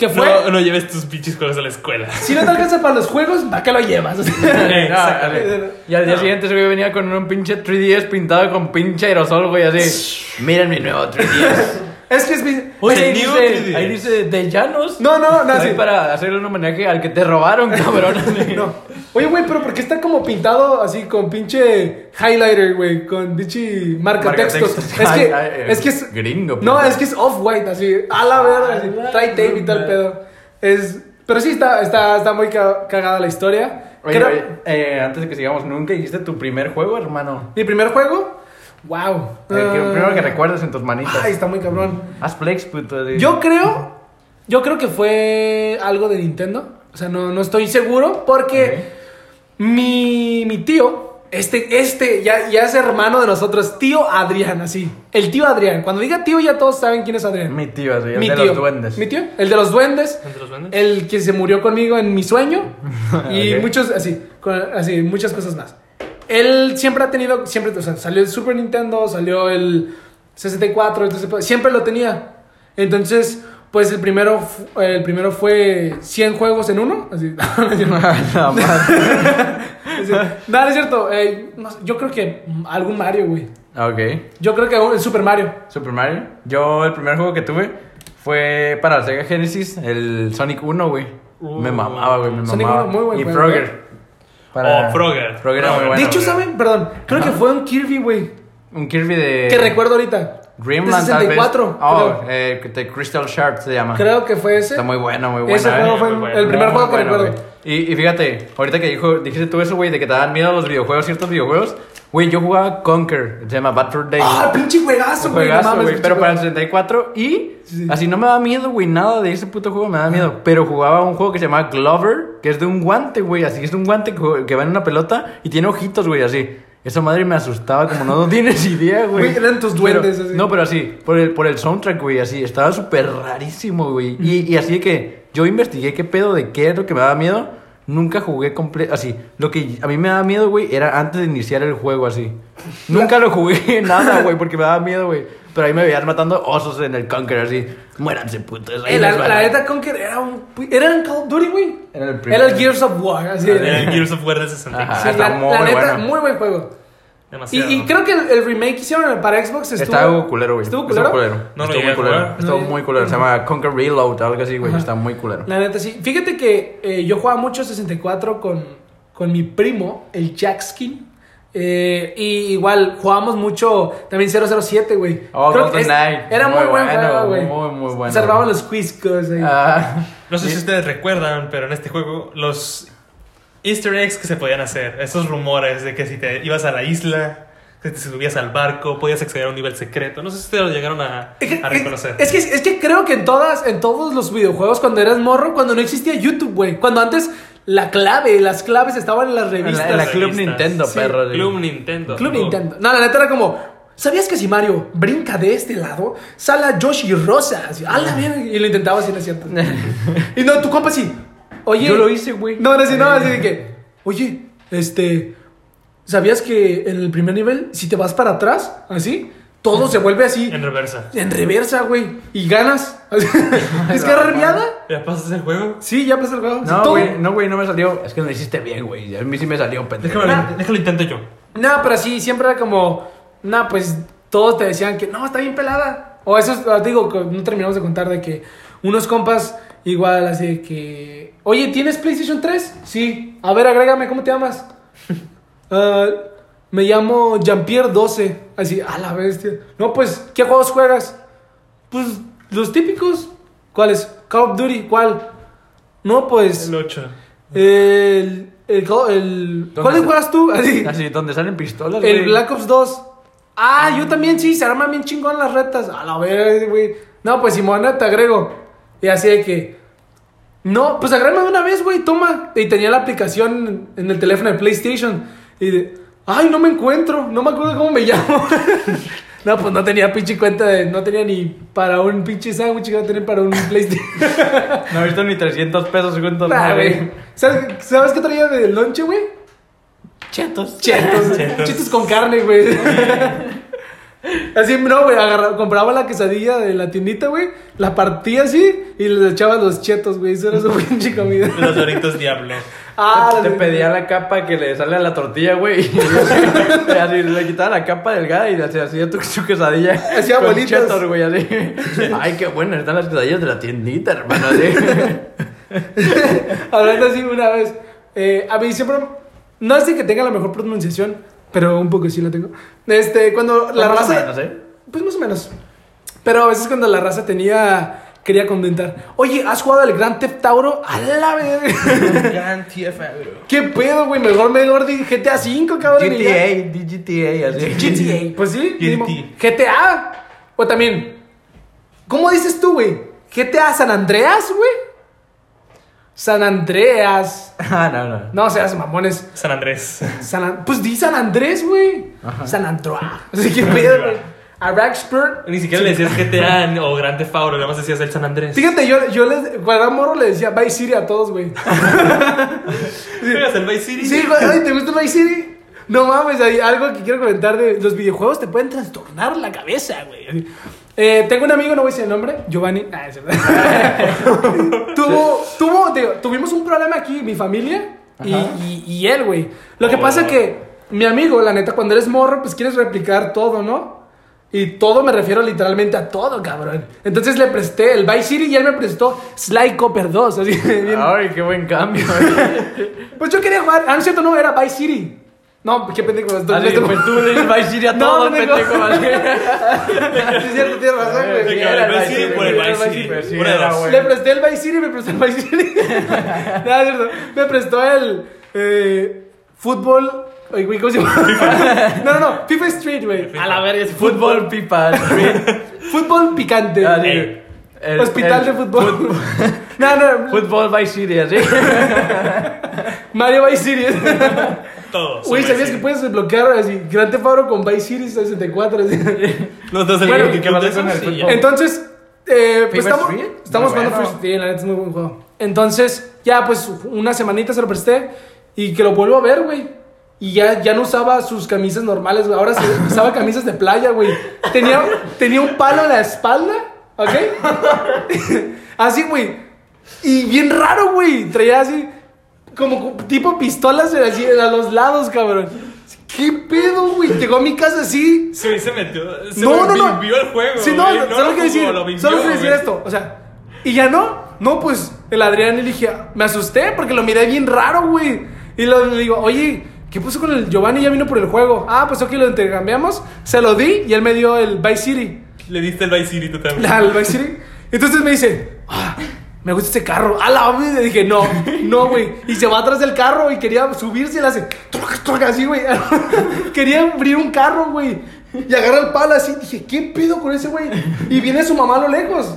Speaker 1: ¿Qué fue?
Speaker 3: No, no lleves tus pinches cosas a la escuela. [LAUGHS]
Speaker 1: Si no te alcanza para los juegos, ¿para qué lo llevas? [LAUGHS]
Speaker 3: Exactamente.
Speaker 2: Y al día
Speaker 3: No.
Speaker 2: siguiente ese güey venía con un pinche 3DS pintado con pinche aerosol, güey, así. Miren mi nuevo 3DS. [LAUGHS]
Speaker 1: Es que es mi.
Speaker 3: Oye,
Speaker 2: ahí, dice,
Speaker 3: 3DS.
Speaker 2: ahí dice de llanos.
Speaker 1: No, no, no,
Speaker 2: Ahí
Speaker 1: sí.
Speaker 2: para hacerle un homenaje al que te robaron, [LAUGHS] cabrón.
Speaker 1: No. Oye, güey, pero ¿por qué está como pintado así con pinche highlighter, güey? Con pinche marcatextos.
Speaker 2: Marcatextos.
Speaker 1: Es
Speaker 2: Ay,
Speaker 1: que,
Speaker 2: ay,
Speaker 1: es que es.
Speaker 2: gringo,
Speaker 1: No,
Speaker 2: pues.
Speaker 1: es que es off-white, así. A la verga, así. Trae tape y tal pedo. Es. Pero sí está, está, está muy ca- cagada la historia.
Speaker 2: Oye,
Speaker 1: Creo-
Speaker 2: oye, eh, antes de que sigamos, ¿nunca hiciste tu primer juego, hermano?
Speaker 1: Mi primer juego. Wow.
Speaker 2: El primero que recuerdes en tus manitas.
Speaker 1: Ay, está muy cabrón.
Speaker 2: Haz flex, puto. de-
Speaker 1: Yo creo, yo creo que fue algo de Nintendo. O sea, no, no estoy seguro porque mi, mi tío, este, este, ya, ya es hermano de nosotros, tío Adrián, así. El tío Adrián. Cuando diga tío ya todos saben quién es Adrián.
Speaker 2: Mi tío, así, el
Speaker 1: Mi
Speaker 2: de
Speaker 1: tío.
Speaker 2: los duendes.
Speaker 1: Mi tío, el de los duendes.
Speaker 3: ¿Entre los duendes?
Speaker 1: El que se murió conmigo en mi sueño. [LAUGHS] Y muchos, así, con- así, muchas cosas más. Él siempre ha tenido, siempre, o sea, salió el Super Nintendo, salió el 64, entonces, pues, siempre lo tenía. Entonces, pues el primero, fu- el primero fue 100 juegos en uno. Así, [LAUGHS] [LAUGHS] no, no es cierto. eh, no yo creo que algún Mario, güey.
Speaker 2: ok.
Speaker 1: Yo creo que el Super Mario.
Speaker 2: Super Mario. Yo, el primer juego que tuve fue para Sega Genesis, el Sonic 1, güey. me
Speaker 3: Uh.
Speaker 2: mamaba, güey, me
Speaker 1: Sonic
Speaker 2: mamaba.
Speaker 1: 1, muy buen
Speaker 2: y
Speaker 1: juego,
Speaker 2: Frogger.
Speaker 3: Oh, Frogger.
Speaker 2: Frogger era muy bueno.
Speaker 1: de hecho,
Speaker 2: güey.
Speaker 1: ¿saben? Perdón, creo que fue un Kirby, güey.
Speaker 2: Un Kirby de...
Speaker 1: Que recuerdo ahorita.
Speaker 2: Dreamland,
Speaker 1: de 64.
Speaker 2: tal vez. Oh,
Speaker 1: creo.
Speaker 2: eh, de Crystal Sharp se llama.
Speaker 1: Creo que fue ese.
Speaker 2: Está muy bueno, muy bueno.
Speaker 1: Ese
Speaker 2: eh.
Speaker 1: juego fue
Speaker 3: Muy bueno.
Speaker 1: el primer juego que
Speaker 2: bueno,
Speaker 1: recuerdo.
Speaker 2: Y, y fíjate, ahorita que dijo, dijiste tú eso, güey, de que te dan miedo los videojuegos, ciertos videojuegos. Güey, yo jugaba Conquer, se llama for Day.
Speaker 1: Ah, pinche juegazo, güey. no
Speaker 2: juegazo,
Speaker 1: mames,
Speaker 2: güey, pero para el
Speaker 1: juegazo.
Speaker 2: 64 y
Speaker 1: Sí.
Speaker 2: así no me da miedo, güey, nada de ese puto juego me da miedo. Pero jugaba un juego que se llama Glover, que es de un guante, güey, así es un guante que, que va en una pelota y tiene ojitos, güey, así. Esa madre me asustaba como no, no [LAUGHS] tienes idea, güey.
Speaker 1: Güey, eran tus duendes,
Speaker 2: Pero-
Speaker 1: así.
Speaker 2: No, pero así, por el, por el soundtrack, güey, así, estaba súper rarísimo, güey. Y, y así de que yo investigué qué pedo de qué es lo que me daba miedo. Nunca jugué completo, así. Lo que a mí me daba miedo, güey, era antes de iniciar el juego, así. Nunca lo jugué [LAUGHS] nada, güey, porque me daba miedo, güey. Pero ahí me veían matando osos en el Conquer, así. Muéranse, putos. ahí
Speaker 1: la, la neta Conquer era un. Era en Call of Duty, güey.
Speaker 2: Era el
Speaker 1: Era
Speaker 2: primero.
Speaker 1: el Gears of War. Así
Speaker 3: Era el Gears of War de 64.
Speaker 2: Ajá.
Speaker 1: Sí, la,
Speaker 2: muy
Speaker 1: la neta,
Speaker 2: bueno.
Speaker 1: muy buen juego. Y,
Speaker 3: Demasiado.
Speaker 1: y creo que el, el remake que hicieron para Xbox estuvo.
Speaker 2: Estaba culero, güey.
Speaker 1: ¿Estuvo culero?
Speaker 3: No lo
Speaker 2: Estuvo
Speaker 3: llegué
Speaker 2: muy culero. Estuvo
Speaker 1: No,
Speaker 2: muy culero. Se llama Conquer Reload, algo así, güey. Está muy culero.
Speaker 1: La neta, sí. Fíjate que eh, yo jugaba mucho 64 con, con mi primo, el Jackskin. Eh, y igual jugábamos mucho también 007, güey.
Speaker 2: Oh,
Speaker 1: Creo que. Era muy,
Speaker 2: Muy
Speaker 1: buen
Speaker 2: bueno,
Speaker 1: juego, güey.
Speaker 2: muy, muy bueno.
Speaker 1: Observaban los quiscos ahí.
Speaker 2: Ah,
Speaker 3: No sé si ustedes recuerdan, pero en este juego los easter eggs que se podían hacer, esos rumores de que si te ibas a la isla, que te subías al barco, podías acceder a un nivel secreto. No sé si ustedes lo llegaron a,
Speaker 1: Es que,
Speaker 3: a reconocer.
Speaker 1: es, que, es que creo que en todas, en todos los videojuegos, cuando eras morro, cuando no existía YouTube, güey. Cuando antes la clave, las claves estaban en las
Speaker 2: en
Speaker 1: revistas.
Speaker 2: la, en la Club
Speaker 3: revistas.
Speaker 2: Nintendo,
Speaker 1: Sí,
Speaker 2: perro. sí.
Speaker 3: Club Nintendo.
Speaker 1: Club
Speaker 3: Oh.
Speaker 1: Nintendo. No, la neta era como. ¿Sabías que si Mario brinca de este lado, sale a Yoshi Rosa? Así, a la verga", Y lo intentaba así, no es cierto. [LAUGHS] y no, tu compa así. Oye.
Speaker 2: Yo lo hice, güey.
Speaker 1: No, no, así, no, así de que. Oye, este. ¿Sabías que en el primer nivel, si te vas para atrás, así, todo se vuelve así,
Speaker 3: En reversa.
Speaker 1: en reversa, güey? Y ganas. [LAUGHS] ¿Es [LAUGHS] que reviada?
Speaker 3: ¿Ya pasas el juego?
Speaker 1: Sí, ya pasa el juego.
Speaker 2: No, güey, no, güey, no me salió. Es que lo hiciste bien, güey. A mí sí me salió, pendejo.
Speaker 3: Déjame, déjalo intento yo.
Speaker 1: No, pero sí, siempre era como, no, pues todos te decían que no, está bien pelada. O eso, es- ah, digo, no terminamos de contar de que unos compas igual así que, oye, ¿tienes PlayStation 3? Sí. A ver, agrégame, ¿cómo te llamas? [LAUGHS] "Ah, me llamo Jean-Pierre 12. Así, a la bestia. No, pues, ¿qué juegos juegas? Pues, los típicos. ¿Cuáles? Call of Duty, ¿cuál? No, pues,
Speaker 3: El 8.
Speaker 1: el... el, Call- el
Speaker 2: ¿Dónde
Speaker 1: ¿Cuáles juegas tú? Así.
Speaker 2: Así, donde salen pistolas,
Speaker 1: El
Speaker 2: güey.
Speaker 1: Black Ops 2. Ah, yo también sí, se arman bien chingón las retas. A la vez, güey. No, pues Simona, te agrego. Y así de que. No, pues agrégame de una vez, güey, toma. Y tenía la aplicación en el teléfono de PlayStation. Y de. Ay, no me encuentro. No me acuerdo cómo me [LAUGHS] llamo. no, pues no tenía pinche cuenta de. No tenía ni para un pinche sándwich, iba a tener para un PlayStation. [LAUGHS]
Speaker 2: No he visto ni 300 pesos,
Speaker 1: Nah,
Speaker 2: güey.
Speaker 1: ¿Sabes, ¿Sabes qué traía de lonche, güey?
Speaker 2: Chetos.
Speaker 1: Chetos. [LAUGHS]
Speaker 3: Chetos.
Speaker 1: Chetos con carne, güey. Así, no, güey, agarra- compraba la quesadilla de la tiendita, güey, la partía así y le echaba los chetos, güey. Eso era su [LAUGHS] pinche comida.
Speaker 3: Los doritos diablo.
Speaker 1: Ah,
Speaker 2: te pedía la capa que le sale a la tortilla, güey. Y [LAUGHS] así, le quitaba la capa delgada y le hacía así tu, su quesadilla.
Speaker 1: Hacía bolitas.
Speaker 2: chetos, güey, así. Ay, qué buenas están las quesadillas de la tiendita, hermano. Así. [LAUGHS]
Speaker 1: Hablando así una vez, eh, a mí siempre, no es de que tenga la mejor pronunciación, pero un poco sí la tengo. Este, cuando la
Speaker 2: Más o
Speaker 1: raza,
Speaker 2: menos, ¿eh?
Speaker 1: pues más o menos. Pero a veces cuando la raza tenía, quería comentar, oye, ¿has jugado al Grand Theft Auto? A la verga. [LAUGHS]
Speaker 3: Gran TFA,
Speaker 1: ¿Qué pedo, güey? Mejor, mejor di GTA 5, cabrón.
Speaker 2: GTA, GTA, así.
Speaker 1: GTA, [LAUGHS] pues sí.
Speaker 3: GTA.
Speaker 1: GTA. O también, ¿cómo dices tú, güey? GTA San Andreas, güey. San Andreas. [LAUGHS]
Speaker 2: Ah, no, no.
Speaker 1: No seas mamones.
Speaker 3: San Andrés.
Speaker 1: San An- pues di San Andrés, güey. San Androa. [LAUGHS] Así que pedo, güey. A Rackspur.
Speaker 3: Ni siquiera le decías GTA o Grand Theft Auto, nada más decías el San Andrés.
Speaker 1: Fíjate, yo, yo les, cuando era morro le decía Vice City a todos, güey. [LAUGHS]
Speaker 3: ¿Juegas el Vice City?
Speaker 1: Sí, güey, ay, ¿te gusta Vice City? No mames, hay algo que quiero comentar de los videojuegos te pueden trastornar la cabeza, güey. Eh, tengo un amigo, no voy a decir el nombre, Giovanni. Ah, es verdad. [LAUGHS] tuvo, tuvo, digo, tuvimos un problema aquí, mi familia y, y- y él, güey. Lo que
Speaker 3: Oh.
Speaker 1: pasa que mi amigo, la neta, cuando eres morro, pues quieres replicar todo, ¿no? Y todo me refiero literalmente a todo, cabrón. Entonces le presté el Vice City y él me prestó Sly Copper 2. Así, [LAUGHS]
Speaker 2: Ay, qué buen cambio.
Speaker 1: pues yo quería jugar. Ah, no es cierto, no, era Vice City. No, qué pendejo.
Speaker 2: Así,
Speaker 1: esto-
Speaker 2: pues tú le dices Vice City a
Speaker 1: No,
Speaker 2: todo,
Speaker 1: pendejo.
Speaker 2: pendejo. [LAUGHS]
Speaker 1: Sí, es cierto, tienes razón,
Speaker 3: Sí,
Speaker 1: güey.
Speaker 3: cabrón,
Speaker 2: era
Speaker 3: el Vice City por el Vice City.
Speaker 2: Sí.
Speaker 1: Le presté el Vice City y me prestó el Vice City. [LAUGHS] no, es cierto. Me prestó el eh, fútbol. Ay, güey, ¿cómo se llama? [LAUGHS] no, no, no. FIFA Street, güey. A la verga, es
Speaker 2: Fútbol, pipa, street.
Speaker 1: Fútbol picante.
Speaker 3: Ey.
Speaker 2: El-
Speaker 1: Hospital
Speaker 2: el
Speaker 1: de fútbol. no, no.
Speaker 2: Fútbol Vice City, así.
Speaker 1: Mario Vice City.
Speaker 3: Todos.
Speaker 1: Güey, ¿sabías que puedes desbloquear así? Grand Theft Auto con Vice City 64. así?
Speaker 3: No, entonces,
Speaker 1: Bueno,
Speaker 3: el
Speaker 2: ¿qué pasa con el
Speaker 3: Sí.
Speaker 1: Entonces, eh, pues estamos,
Speaker 2: Street,
Speaker 1: estamos jugando
Speaker 2: bueno.
Speaker 1: First Street, la neta es muy buen juego. Entonces, ya pues una semanita se lo presté y que lo vuelvo a ver, güey. Y ya, ya no usaba sus camisas normales, güey. Ahora se [LAUGHS] usaba camisas de playa, güey. Tenía, tenía un palo en la espalda, ¿ok? [LAUGHS] así, güey. Y bien raro, güey. Traía así, como tipo pistolas así a los lados, cabrón. ¿Qué pedo, güey? Llegó a mi casa así,
Speaker 3: Sí, se metió. Se
Speaker 1: no, no, no.
Speaker 3: el juego.
Speaker 1: Sí, no,
Speaker 3: güey.
Speaker 1: no,
Speaker 3: no
Speaker 1: solo
Speaker 3: lo
Speaker 1: quiero decir,
Speaker 3: lo
Speaker 1: solo quiero decir esto. O sea, y ya no. No, pues el Adrián le dije, me asusté porque lo miré bien raro, güey. Y lo- le digo, oye, ¿qué puso con el Giovanni? Ya vino por el juego. Ah, pues ok, lo intercambiamos. Se lo di y él me dio el Vice City.
Speaker 3: Le diste el Vice City tú también. [LAUGHS]
Speaker 1: La, el Vice City. Entonces me dice, ah, me gusta este carro. A la vez le dije, no, no, güey. Y se va atrás del carro y quería subirse y le hace, troca, troca, así, güey. [LAUGHS] quería abrir un carro, güey. Y agarra el palo así. Dije, ¿qué pido con ese güey? Y viene su mamá a lo lejos.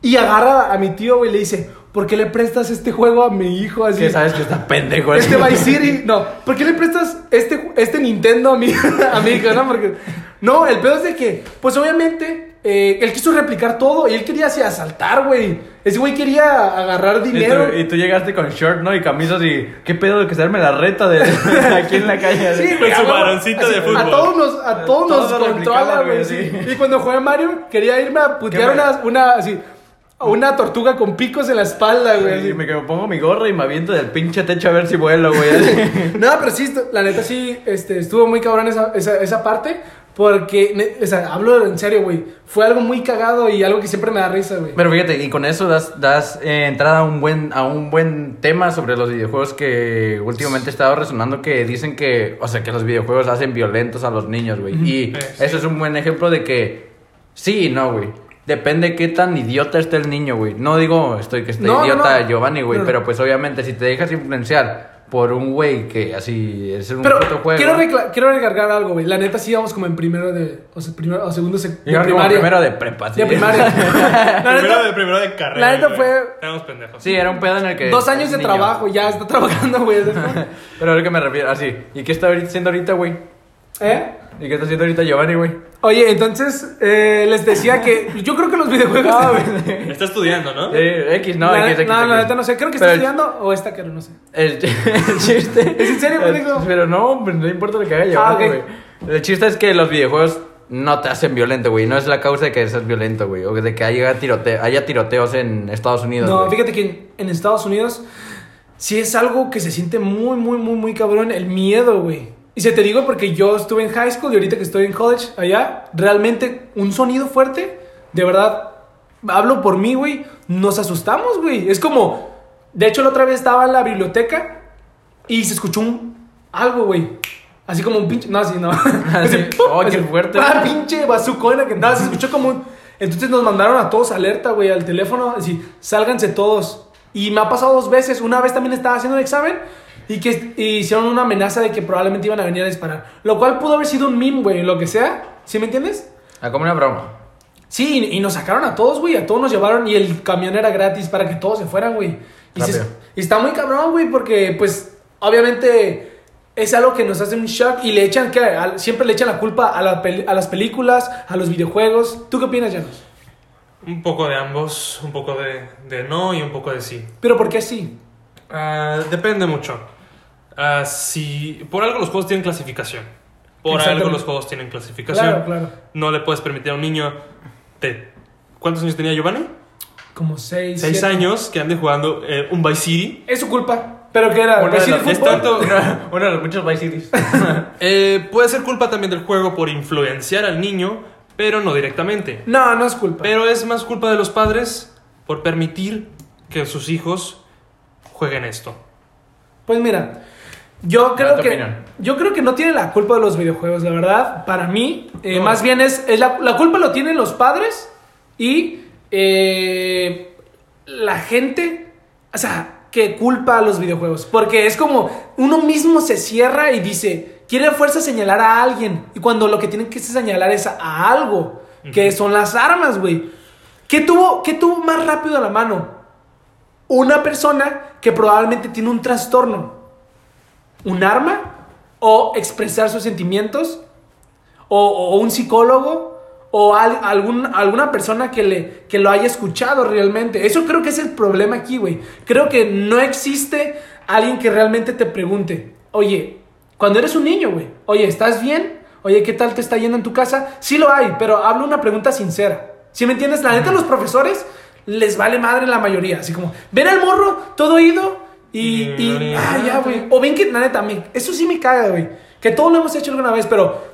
Speaker 1: Y agarra a mi tío, güey, y le dice, ¿por qué le prestas este juego a mi hijo así?
Speaker 2: Que sabes que está pendejo.
Speaker 1: Este. Vice City, no. ¿Por qué le prestas este, este Nintendo a mi, [LAUGHS] a mi hijo, no? Porque, no, el pedo es de que, pues obviamente, eh, él quiso replicar todo y él quería así asaltar, güey. Ese güey quería agarrar
Speaker 2: Y
Speaker 1: dinero.
Speaker 2: tú, y tú llegaste con short, ¿no? Y camisas y... ¿Qué pedo de que se la reta [LAUGHS] de aquí en la calle?
Speaker 1: Sí,
Speaker 3: Con su varoncito de fútbol.
Speaker 1: A todos nos, a todos nos controla, güey. sí.
Speaker 2: sí.
Speaker 1: Y cuando jugué Mario, quería irme a putear
Speaker 2: ¿Qué me-
Speaker 1: una, una, así, a una tortuga con picos en la espalda, güey. así.
Speaker 2: Y me, pongo mi gorra y me aviento del pinche techo a ver si vuelo, güey. [LAUGHS]
Speaker 1: No, pero sí, la neta sí, este, estuvo muy cabrón esa, esa, esa parte. Porque, o sea, hablo en serio, güey. Fue algo muy cagado y algo que siempre me da risa, güey.
Speaker 2: Pero fíjate, y con eso das, das eh, entrada a un, buen, a un buen tema sobre los videojuegos que últimamente he estado resonando que dicen que, o sea, que los videojuegos hacen violentos a los niños, güey. Y
Speaker 3: Eh, sí.
Speaker 2: eso es un buen ejemplo de que sí y no, güey. Depende qué tan idiota esté el niño, güey. No digo estoy que esté
Speaker 1: No, no,
Speaker 2: idiota
Speaker 1: no.
Speaker 2: Giovanni, güey,
Speaker 1: No.
Speaker 2: pero pues obviamente si te dejas influenciar por un güey que así es un
Speaker 1: Pero
Speaker 2: puto juego.
Speaker 1: quiero, recla- quiero recargar algo, güey. La neta sí íbamos como en primero de... O sea, primero o segundo sec- de
Speaker 2: Yo creo que como
Speaker 1: primaria.
Speaker 2: primero de prepa, sí.
Speaker 1: De primaria. [LAUGHS] la
Speaker 3: Primero
Speaker 1: neta,
Speaker 3: de, primero de carrera.
Speaker 1: la neta
Speaker 3: güey.
Speaker 1: fue-
Speaker 3: Éramos pendejos.
Speaker 2: Sí, era un pedo en el que...
Speaker 1: dos años de
Speaker 2: niño.
Speaker 1: trabajo, ya está trabajando, güey. [LAUGHS]
Speaker 2: Pero a lo que me refiero, así. ¿Y qué está ahorita- haciendo ahorita, güey?
Speaker 1: ¿Eh?
Speaker 2: ¿Y qué está haciendo ahorita Giovanni, güey?
Speaker 1: Oye, entonces eh, les decía que yo creo que los videojuegos...
Speaker 3: Está estudiando, ¿no?
Speaker 2: Eh, X, no,
Speaker 1: la,
Speaker 2: X, X.
Speaker 1: no, la neta no sé. Creo que
Speaker 2: Pero
Speaker 1: está
Speaker 2: el-
Speaker 1: estudiando o está que no sé.
Speaker 2: El, [LAUGHS] el chiste.
Speaker 1: ¿Es en serio,
Speaker 2: el-
Speaker 1: pendejo?
Speaker 2: Pero no, no importa lo que haga
Speaker 1: Ah,
Speaker 2: Giovanni,
Speaker 1: ok.
Speaker 2: güey. El chiste es que los videojuegos no te hacen violento, güey. No es la causa de que seas violento, güey. O de que haya, tirote haya tiroteos en Estados Unidos.
Speaker 1: No,
Speaker 2: güey.
Speaker 1: fíjate que en, en Estados Unidos sí es algo que se siente muy, muy, muy, muy cabrón. El miedo, güey. Y se te digo porque yo estuve en high school y ahorita que estoy en college allá, realmente un sonido fuerte, de verdad, hablo por mí, güey, nos asustamos, güey. Es como, de hecho la otra vez estaba en la biblioteca y se escuchó un algo, güey. Así como un pinche, no, así no. [LAUGHS] Así, [LAUGHS] ¡pum!
Speaker 2: Oh, qué
Speaker 1: Así,
Speaker 2: fuerte.
Speaker 1: Ah, pinche bazucona que nada, se escuchó como un... Entonces nos mandaron a todos alerta, güey, al teléfono, así, sálganse todos. Y me ha pasado dos veces. Una vez también estaba haciendo el examen y que y hicieron una amenaza de que probablemente iban a venir a disparar. Lo cual pudo haber sido un meme, güey, lo que sea. ¿Sí me entiendes?
Speaker 2: Ah, como una broma.
Speaker 1: Sí, y, y nos sacaron a todos, güey. A todos nos llevaron y el camión era gratis para que todos se fueran, güey. Y, se-
Speaker 2: Rápido.
Speaker 1: y está muy cabrón, güey, porque, pues, obviamente es algo que nos hace un shock y le echan, ¿qué? Al- siempre le echan la culpa a, la peli- a las películas, a los videojuegos. ¿Tú qué opinas, Janos?
Speaker 3: Un poco de ambos, un poco de, de no y un poco de sí.
Speaker 1: Pero ¿por qué sí?
Speaker 3: Ah, depende mucho. Ah, si por algo los juegos tienen clasificación. Por algo los juegos tienen clasificación.
Speaker 1: Claro, claro.
Speaker 3: No le puedes permitir a un niño de ¿cuántos años tenía Giovanni?
Speaker 1: Como seis,
Speaker 3: Seis
Speaker 1: siete.
Speaker 3: años que ande jugando eh, un Vice City.
Speaker 1: Es su culpa. ¿Pero qué era?
Speaker 2: Uno de
Speaker 1: ¿Decir
Speaker 2: los-
Speaker 3: es tanto- [LAUGHS] [LAUGHS]
Speaker 2: de Vice Cities. [LAUGHS]
Speaker 3: Eh, puede ser culpa también del juego por influenciar al niño, pero no directamente.
Speaker 1: No, no es culpa.
Speaker 3: Pero es más culpa de los padres por permitir que sus hijos jueguen esto.
Speaker 1: Pues mira, yo creo que
Speaker 2: opinión.
Speaker 1: yo creo que no tiene la culpa de los videojuegos, la verdad. Para mí, eh,
Speaker 3: No.
Speaker 1: más bien es, es la, la culpa lo tienen los padres y eh, la gente, o sea, que culpa a los videojuegos, porque es como uno mismo se cierra y dice quiere a fuerza señalar a alguien y cuando lo que tienen que señalar es a, a algo que son las armas, güey. ¿Qué tuvo, ¿Qué tuvo más rápido a la mano? Una persona que probablemente tiene un trastorno un arma o expresar sus sentimientos o, o un psicólogo o al- algún, alguna persona que, le, que lo haya escuchado realmente. Eso creo que es el problema aquí, güey. Creo que no existe alguien que realmente te pregunte, oye, cuando eres un niño, güey, oye, ¿estás bien? Oye, ¿qué tal te está yendo en tu casa? Sí lo hay, pero hablo una pregunta sincera. ¿Sí me entiendes? La neta, los profesores les vale madre la mayoría. Así como, ven al morro, todo oído, y,
Speaker 3: Y-
Speaker 1: y, ah, ya, güey. O ven que, neta, me- eso sí me caga, güey. Que todos lo hemos hecho alguna vez, pero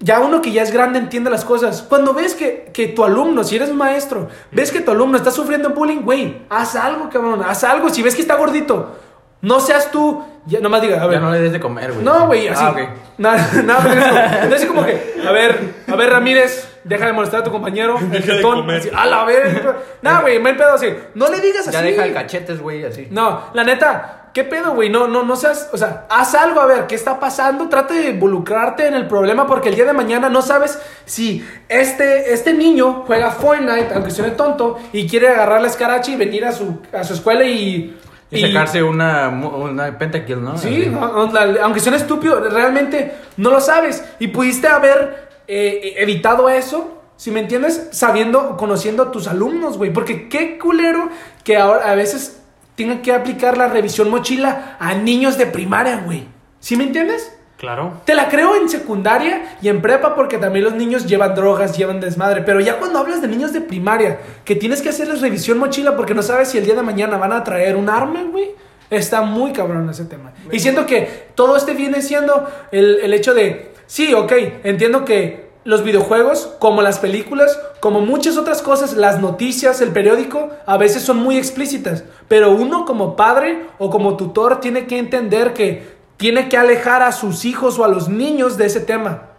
Speaker 1: ya uno que ya es grande entiende las cosas. Cuando ves que, que tu alumno, si eres un maestro, ves que tu alumno está sufriendo bullying, güey, haz algo, cabrón, haz algo. Si ves que está gordito, no seas tú, ya, nomás diga, a ver.
Speaker 2: Ya no le des de comer, güey.
Speaker 1: No, güey, así.
Speaker 2: Ah, ok.
Speaker 1: Nada, [LAUGHS] nada, eso. Entonces, como que, a ver, a ver, Ramírez, deja de molestar a tu compañero. [LAUGHS] el
Speaker 3: Deja de
Speaker 1: jetón,
Speaker 3: comer.
Speaker 1: así, a la ver. No, güey, me pedo así. No le digas así.
Speaker 2: Ya deja el cachetes, güey, así.
Speaker 1: No, la neta, ¿qué pedo, güey? No, no, no seas, o sea, haz algo a ver qué está pasando, trate de involucrarte en el problema porque el día de mañana no sabes si este, este niño juega Fortnite, aunque suene tonto, y quiere agarrar la escaracha y venir a su, a su escuela y...
Speaker 2: Y sacarse una, una pentakill, ¿no?
Speaker 1: Sí,
Speaker 2: Así.
Speaker 1: no, no, la- aunque suene estúpido, realmente no lo sabes. Y pudiste haber eh, evitado eso, si me entiendes, sabiendo, conociendo a tus alumnos, güey. Porque qué culero que ahora a veces tengan que aplicar la revisión mochila a niños de primaria, güey. ¿Sí me entiendes?
Speaker 3: Claro.
Speaker 1: Te la creo en secundaria y en prepa porque también los niños llevan drogas, llevan desmadre. Pero ya cuando hablas de niños de primaria, que tienes que hacerles revisión mochila porque no sabes si el día de mañana van a traer un arma, güey. Está muy cabrón ese tema. Y siento que todo este viene siendo el, el hecho de, sí, ok, entiendo que los videojuegos, como las películas, como muchas otras cosas, las noticias, el periódico, a veces son muy explícitas. Pero uno como padre o como tutor tiene que entender que tiene que alejar a sus hijos o a los niños de ese tema.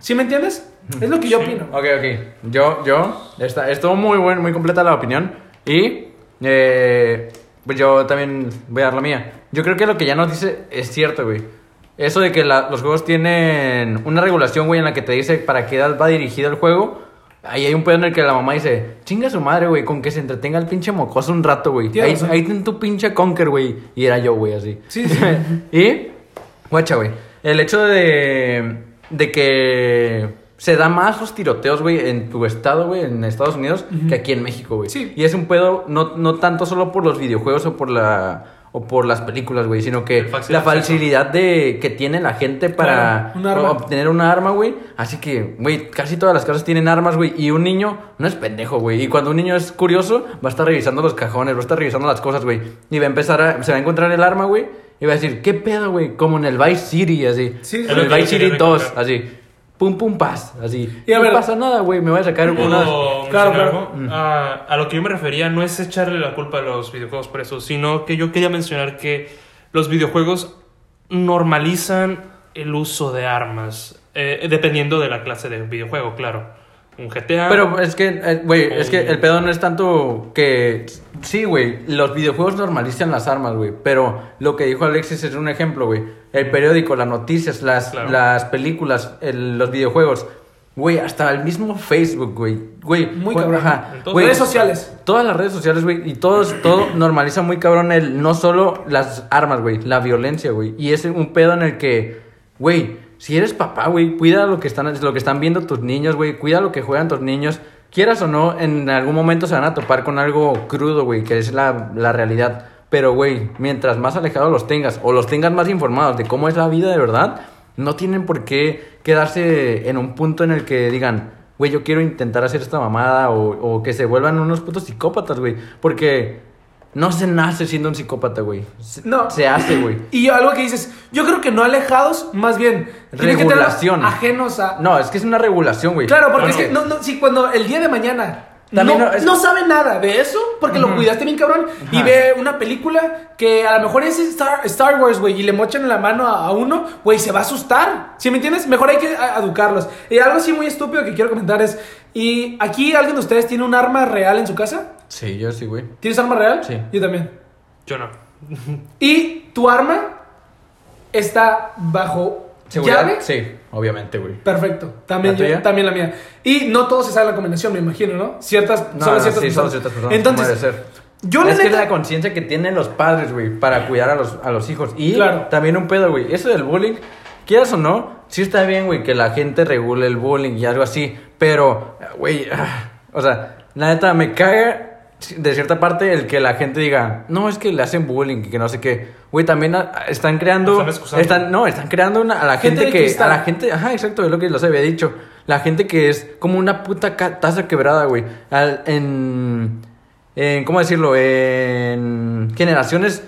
Speaker 1: ¿Sí me entiendes? Es lo que yo opino.
Speaker 2: Ok, ok. Yo, yo, está, estuvo muy buen, muy completa la opinión. Y, eh, pues yo también voy a dar la mía. Yo creo que lo que ya nos dice es cierto, güey. Eso de que la- los juegos tienen una regulación, güey, en la que te dice para qué edad va dirigido el juego. Ahí hay un pedo en el que la mamá dice, chinga su madre, güey, con que se entretenga el pinche mocoso un rato, güey. Ahí,
Speaker 1: razón.
Speaker 2: ahí ten tu pinche conker, güey. Y era yo, güey, así.
Speaker 1: Sí, [LAUGHS] sí.
Speaker 2: y, guacha, güey. El hecho de, de que se da más los tiroteos, güey, en tu estado, güey, en Estados Unidos, que aquí en México, güey.
Speaker 1: Sí.
Speaker 2: Y es un pedo, no, no tanto solo por los videojuegos o por la. O por las películas, güey, sino que la facilidad de que tiene la gente para
Speaker 1: Claro, un arma.
Speaker 2: obtener una arma, güey. Así que, güey, casi todas las casas tienen armas, güey. Y un niño no es pendejo, güey. Y cuando un niño es curioso, va a estar revisando los cajones, va a estar revisando las cosas, güey. Y va a empezar a, se va a encontrar el arma, güey. Y va a decir, ¿qué pedo, güey? Como en el Vice City, así.
Speaker 1: Sí,
Speaker 2: en el Vice City 2,
Speaker 3: recordar.
Speaker 2: así. Pum, pum, paz, así.
Speaker 1: Y a
Speaker 2: no
Speaker 1: ver-
Speaker 2: pasa nada, güey. Me voy a sacar una...
Speaker 3: ¿Puedo
Speaker 1: Claro, claro.
Speaker 3: a lo que yo me refería no es echarle la culpa a los videojuegos por eso, sino que yo quería mencionar que los videojuegos normalizan el uso de armas, eh, dependiendo de la clase de videojuego, claro. Un GTA.
Speaker 2: Pero es que, eh, güey, es que el pedo no es tanto que... Sí, güey, los videojuegos normalizan las armas, güey. Pero lo que dijo Alexis es un ejemplo, güey. El periódico, las noticias, las,
Speaker 3: Claro.
Speaker 2: las películas, el- los videojuegos. Güey, hasta el mismo Facebook, güey. Güey,
Speaker 1: Muy cabrón.
Speaker 2: ajá,
Speaker 3: Entonces-
Speaker 2: güey,
Speaker 1: Redes sociales.
Speaker 2: Todas las redes sociales, güey, y todos, todo [CLEARS THROAT] normaliza muy cabrón el, no solo las armas, güey, la violencia, güey. Y es un pedo en el que, güey, si eres papá, güey, cuida lo que están, lo que están viendo tus niños, güey, cuida lo que juegan tus niños. Quieras o no, en algún momento se van a topar con algo crudo, güey, que es la, la realidad. Pero, güey, mientras más alejados los tengas, o los tengas más informados de cómo es la vida de verdad, no tienen por qué quedarse en un punto en el que digan, güey, yo quiero intentar hacer esta mamada o, o que se vuelvan unos putos psicópatas, güey. Porque no se nace siendo un psicópata, güey. Se,
Speaker 1: No.
Speaker 2: se hace, güey.
Speaker 1: Y algo que dices, yo creo que no alejados, más bien tienen que
Speaker 2: Regulación.
Speaker 1: ajenos a.
Speaker 2: No, es que es una regulación, güey.
Speaker 1: Claro, porque es que no, no, si cuando el día de mañana
Speaker 2: También
Speaker 1: no,
Speaker 2: no, es-
Speaker 1: no sabe nada de eso, porque lo cuidaste bien cabrón, y ve una película que a lo mejor es Star, Star Wars, güey, y le mochan la mano a, a uno, güey, se va a asustar. ¿Sí me entiendes? Mejor hay que a- educarlos. Y algo así muy estúpido que quiero comentar es, ¿y aquí alguien de ustedes tiene un arma real en su casa?
Speaker 2: Sí, yo sí, güey.
Speaker 1: ¿Tienes arma real?
Speaker 2: Sí.
Speaker 1: Yo también.
Speaker 3: Yo no. [LAUGHS]
Speaker 1: ¿Y tu arma está bajo
Speaker 2: ¿Seguridad?
Speaker 1: llave?
Speaker 2: Sí, obviamente, güey.
Speaker 1: Perfecto. También,
Speaker 2: ¿La
Speaker 1: yo- también la mía. Y no todos se saben la combinación, me imagino, ¿no? Ciertas,
Speaker 2: No,
Speaker 1: solo
Speaker 2: no,
Speaker 1: ciertas
Speaker 2: sí, solo ciertas personas.
Speaker 1: Entonces,
Speaker 2: ser.
Speaker 1: yo
Speaker 2: es que es
Speaker 1: neta-
Speaker 2: la conciencia que tienen los padres, güey, para cuidar a los, a los hijos. Y
Speaker 1: Claro.
Speaker 2: también un pedo, güey. Eso del bullying, quieras o no, sí está bien, güey, que la gente regule el bullying y algo así. Pero, güey, ah, o sea, la neta me caga de cierta parte el que la gente diga, no, es que le hacen bullying y que no sé qué. Güey, también ah, están creando.
Speaker 3: Están
Speaker 2: no, están creando una, a la
Speaker 1: Gente
Speaker 2: que.
Speaker 1: cristal.
Speaker 2: A la gente. Ajá, exacto, es lo que los había dicho. La gente que es como una puta taza quebrada, güey. Al- En, en. ¿Cómo decirlo? En generaciones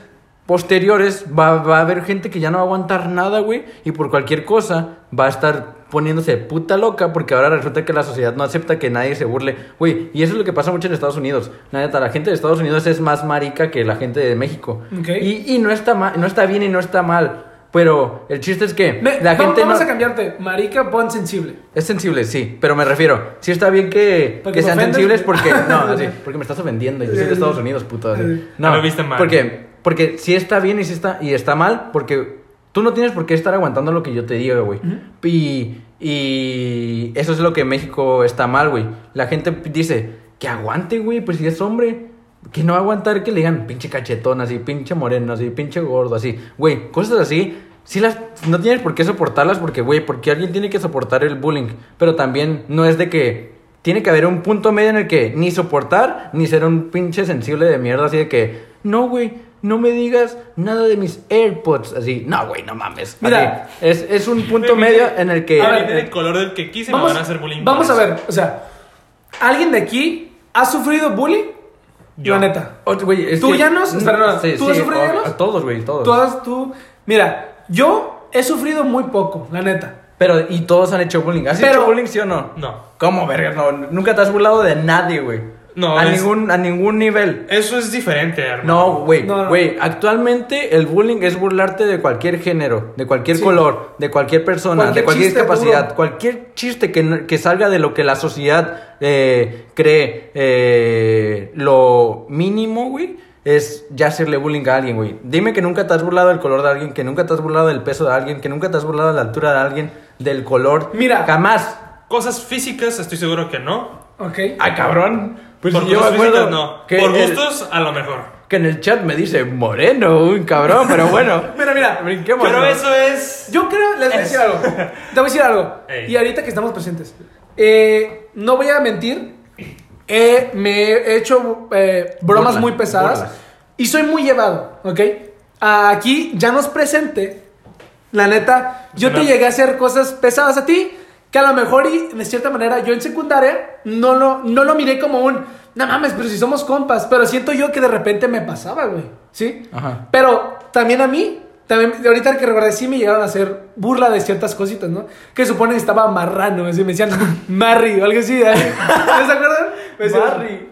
Speaker 2: posteriores va, va a haber gente que ya no va a aguantar nada, güey. Y por cualquier cosa va a estar poniéndose puta loca porque ahora resulta que la sociedad no acepta que nadie se burle. Güey, y eso es lo que pasa mucho en Estados Unidos. La neta, la gente de Estados Unidos es más marica que la gente de México.
Speaker 1: Ok.
Speaker 2: Y, y no, está ma- no está bien y no está mal. Pero el chiste es que
Speaker 1: Me-
Speaker 2: la
Speaker 1: vamos,
Speaker 2: gente
Speaker 1: vamos
Speaker 2: no...
Speaker 1: a cambiarte. Marica, pon sensible.
Speaker 2: Es sensible, sí, pero me refiero, sí está bien que, que sean
Speaker 1: ofendes.
Speaker 2: sensibles porque no, así, [LAUGHS] porque me estás ofendiendo y yo soy de Estados Unidos, puto. así.
Speaker 3: No
Speaker 2: No,
Speaker 3: me viste mal.
Speaker 2: Porque porque sí está bien y sí está y está mal porque tú no tienes por qué estar aguantando lo que yo te diga, güey. Y y eso es lo que en México está mal, güey. La gente dice, "Que aguante, güey, pues si es hombre." Que no va a aguantar que le digan pinche cachetón así, pinche moreno así, pinche gordo así. Güey, cosas así. Sí las, no tienes por qué soportarlas porque, güey, porque alguien tiene que soportar el bullying. Pero también no es de que tiene que haber un punto medio en el que ni soportar ni ser un pinche sensible de mierda así de que, no, güey, no me digas nada de mis AirPods. Así, no, güey, no mames.
Speaker 1: Mira.
Speaker 2: Así, es, es un punto medio en el que...
Speaker 1: A ver,
Speaker 3: Depende del color del que quise, me
Speaker 1: Vamos,
Speaker 3: van a hacer bullying.
Speaker 1: vamos a ver, o sea, ¿alguien de aquí ha sufrido bullying?
Speaker 3: Yo.
Speaker 1: La neta.
Speaker 2: Güey, es
Speaker 1: ¿Tú,
Speaker 2: que-
Speaker 1: Llanos? Espera, no,
Speaker 2: Sí,
Speaker 1: ¿tú has
Speaker 2: sí,
Speaker 1: sufrido,
Speaker 2: oh,
Speaker 1: Llanos?
Speaker 2: a Todos, güey, todos.
Speaker 1: Tú has, tú... Mira, yo he sufrido muy poco, la neta.
Speaker 2: Pero, y todos han hecho bullying. ¿Has
Speaker 1: Pero-
Speaker 2: hecho bullying, sí o no?
Speaker 3: No.
Speaker 2: ¿Cómo, verga? No, nunca te has burlado de nadie, güey.
Speaker 3: No,
Speaker 2: A,
Speaker 3: es-
Speaker 2: ningún, a ningún nivel.
Speaker 3: Eso es diferente, hermano.
Speaker 2: No, güey,
Speaker 1: No, no.
Speaker 2: güey, actualmente el bullying es burlarte de cualquier género, de cualquier
Speaker 1: Sí.
Speaker 2: color, de cualquier persona,
Speaker 1: Cualquier
Speaker 2: de cualquier discapacidad,
Speaker 1: duro.
Speaker 2: cualquier chiste que, no- que salga de lo que la sociedad eh, cree eh, lo mínimo, güey, es ya hacerle bullying a alguien, güey. Dime que nunca te has burlado del color de alguien, que nunca te has burlado del peso de alguien, que nunca te has burlado de la altura de alguien, del color.
Speaker 1: Mira.
Speaker 2: jamás.
Speaker 3: Cosas físicas, estoy seguro que no.
Speaker 1: ¿Ok?
Speaker 2: Ay, cabrón. Pues
Speaker 3: Por
Speaker 2: yo me acuerdo
Speaker 3: no.
Speaker 2: que
Speaker 3: Por
Speaker 2: el-
Speaker 3: gustos, a lo mejor.
Speaker 2: que en el chat me dice moreno, un cabrón, pero bueno. [LAUGHS]
Speaker 1: Mira, mira.
Speaker 2: Brinquemos.
Speaker 3: Pero eso es.
Speaker 1: Yo creo, les voy a decir algo. Te voy a decir algo.
Speaker 3: Ey.
Speaker 1: Y ahorita que estamos presentes. eh, no voy a mentir. eh, me he hecho eh, bromas muy pesadas. Y soy muy llevado, ¿ok? aquí ya nos presente, la neta, yo te llegué a hacer cosas pesadas a ti, que a lo mejor y de cierta manera yo en secundaria no lo, no lo miré como un, no mames, pero si somos compas, pero siento yo que de repente me pasaba, güey, ¿sí?
Speaker 2: Ajá.
Speaker 1: Pero también a mí, también, de ahorita que recordé, sí me llegaron a hacer burla de ciertas cositas, ¿no? Que suponen que estaba marrano, así me decían Marry o algo así. ¿eh? [LAUGHS] ¿No se acuerdan? Me.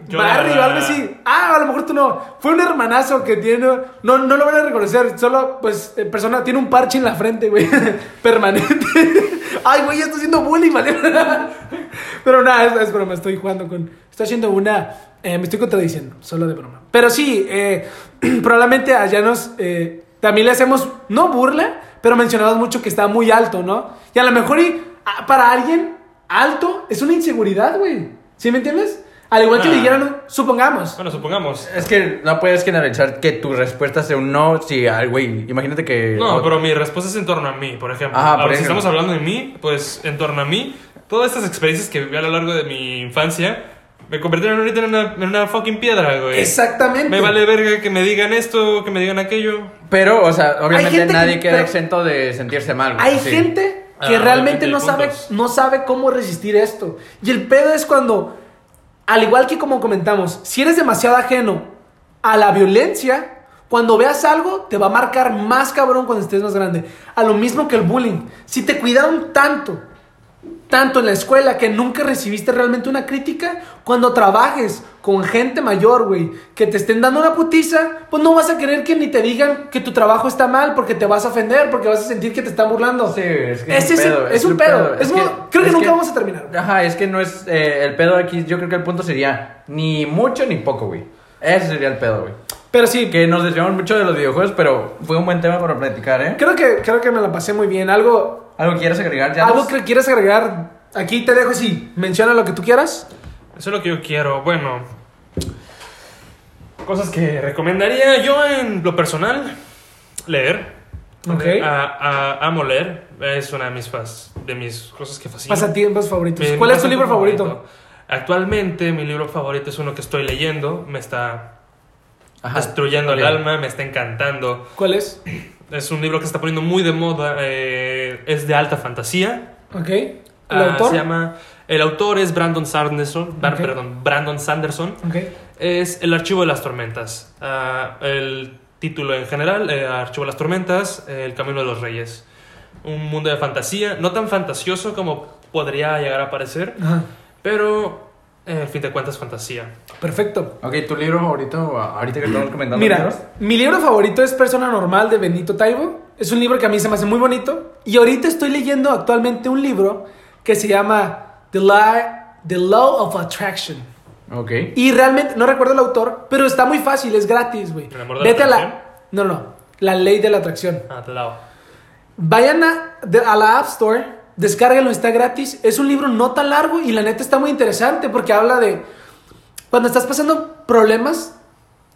Speaker 3: Yo
Speaker 1: Marry
Speaker 3: la
Speaker 1: o algo así. Ah, a lo mejor tú no. Fue un hermanazo que tiene. No, no lo van a reconocer. Solo, pues, eh, persona tiene un parche en la frente, güey. [LAUGHS] Permanente. [LAUGHS] Ay, güey, ya estoy haciendo bullying, ¿vale? [LAUGHS] Pero nada, es, es broma. Estoy jugando con. Estoy haciendo una. eh, me estoy contradiciendo, solo de broma. Pero sí, eh, [CLEARS THROAT] probablemente allá nos. eh, también le hacemos, no burla, pero mencionamos mucho que está muy alto, ¿no? Y a lo mejor y, ah, para alguien alto es una inseguridad, güey. ¿Sí me entiendes? Al igual que
Speaker 3: Ah.
Speaker 1: le dijeran, supongamos.
Speaker 3: Bueno, supongamos.
Speaker 2: Es que no puedes generalizar que tu respuesta sea un no si, ay, güey, imagínate que...
Speaker 3: No, pero mi respuesta es en torno a mí, por ejemplo.
Speaker 2: Ajá, por
Speaker 3: Ahora, si
Speaker 2: ejemplo.
Speaker 3: estamos hablando de mí, pues en torno a mí, todas estas experiencias que viví a lo largo de mi infancia me convirtieron ahorita en una, en una fucking piedra, güey.
Speaker 1: Exactamente.
Speaker 3: Me vale verga que me digan esto, que me digan aquello.
Speaker 2: Pero, o sea, obviamente
Speaker 1: gente que-
Speaker 2: nadie queda
Speaker 1: pero-
Speaker 2: exento de sentirse mal, güey.
Speaker 1: Hay
Speaker 2: Sí.
Speaker 1: gente que
Speaker 3: Ah,
Speaker 1: realmente
Speaker 3: depende
Speaker 1: no sabe,
Speaker 3: puntos.
Speaker 1: no sabe cómo resistir esto. Y el pedo es cuando, al igual que como comentamos, si eres demasiado ajeno a la violencia, cuando veas algo te va a marcar más cabrón cuando estés más grande. A lo mismo que el bullying. Si te cuidaron tanto, tanto en la escuela que nunca recibiste realmente una crítica, cuando trabajes con gente mayor, güey, que te estén dando una putiza, pues no vas a querer que ni te digan que tu trabajo está mal porque te vas a ofender, porque vas a sentir que te están burlando.
Speaker 2: Sí, es que
Speaker 1: Ese
Speaker 2: es
Speaker 1: es,
Speaker 2: un pedo.
Speaker 1: es un pedo. Es mo- creo que nunca vamos a terminar.
Speaker 2: Ajá, es que no es... eh, el pedo aquí, yo creo que el punto sería ni mucho ni poco, güey. Ese sería el pedo, güey.
Speaker 1: Pero sí,
Speaker 2: Que nos desviamos mucho de los videojuegos, pero fue un buen tema para platicar, ¿eh?
Speaker 1: creo que, creo que me la pasé muy bien. Algo,
Speaker 2: ¿Algo quieres agregar? Ya
Speaker 1: algo
Speaker 2: nos-
Speaker 1: que quieras agregar. Aquí te dejo así. Menciona lo que tú quieras.
Speaker 3: Eso es lo que yo quiero. Bueno, cosas que recomendaría yo en lo personal: leer.
Speaker 1: Ok.
Speaker 3: A- a- amo leer. Es una de mis, fas- de mis cosas que fascinan.
Speaker 1: Pasatiempos favoritos.
Speaker 3: Mi-
Speaker 1: ¿Cuál
Speaker 3: mi
Speaker 1: es tu libro
Speaker 3: pasatiempo
Speaker 1: favorito?
Speaker 3: Actualmente mi libro favorito es uno que estoy leyendo. Me está
Speaker 2: Ajá.
Speaker 3: destruyendo
Speaker 2: Ok.
Speaker 3: el alma, me está encantando.
Speaker 1: ¿Cuál es?
Speaker 3: Es un libro que se está poniendo muy de moda. eh, es de alta fantasía.
Speaker 1: Ok. ¿El
Speaker 3: Ah,
Speaker 1: autor?
Speaker 3: Se llama. El autor es Brandon Sanderson. Bar-
Speaker 1: Ok.
Speaker 3: Perdón, Brandon Sanderson.
Speaker 1: Ok.
Speaker 3: Es El Archivo de las Tormentas. Ah, el título en general, eh, Archivo de las Tormentas, eh, El Camino de los Reyes. Un mundo de fantasía, no tan fantasioso como podría llegar a parecer,
Speaker 1: Ajá.
Speaker 3: pero eh, al fin de cuentas fantasía.
Speaker 1: Perfecto.
Speaker 2: Ok, ¿tu libro favorito, ahorita que estamos comentando
Speaker 1: Mira,
Speaker 2: libros?
Speaker 1: mi libro favorito es Persona Normal de Benito Taibo. Es un libro que a mí se me hace muy bonito. Y ahorita estoy leyendo actualmente un libro que se llama The, Law, The Law of Attraction.
Speaker 2: Ok.
Speaker 1: Y realmente, no recuerdo el autor, pero está muy fácil, es gratis, güey.
Speaker 3: ¿El amor de la
Speaker 1: Vete a la... No, no, la ley de la atracción.
Speaker 3: Ah, te lado.
Speaker 1: Vayan a, de- a la App Store, descárguenlo, está gratis. Es un libro no tan largo y la neta está muy interesante porque habla de cuando estás pasando problemas,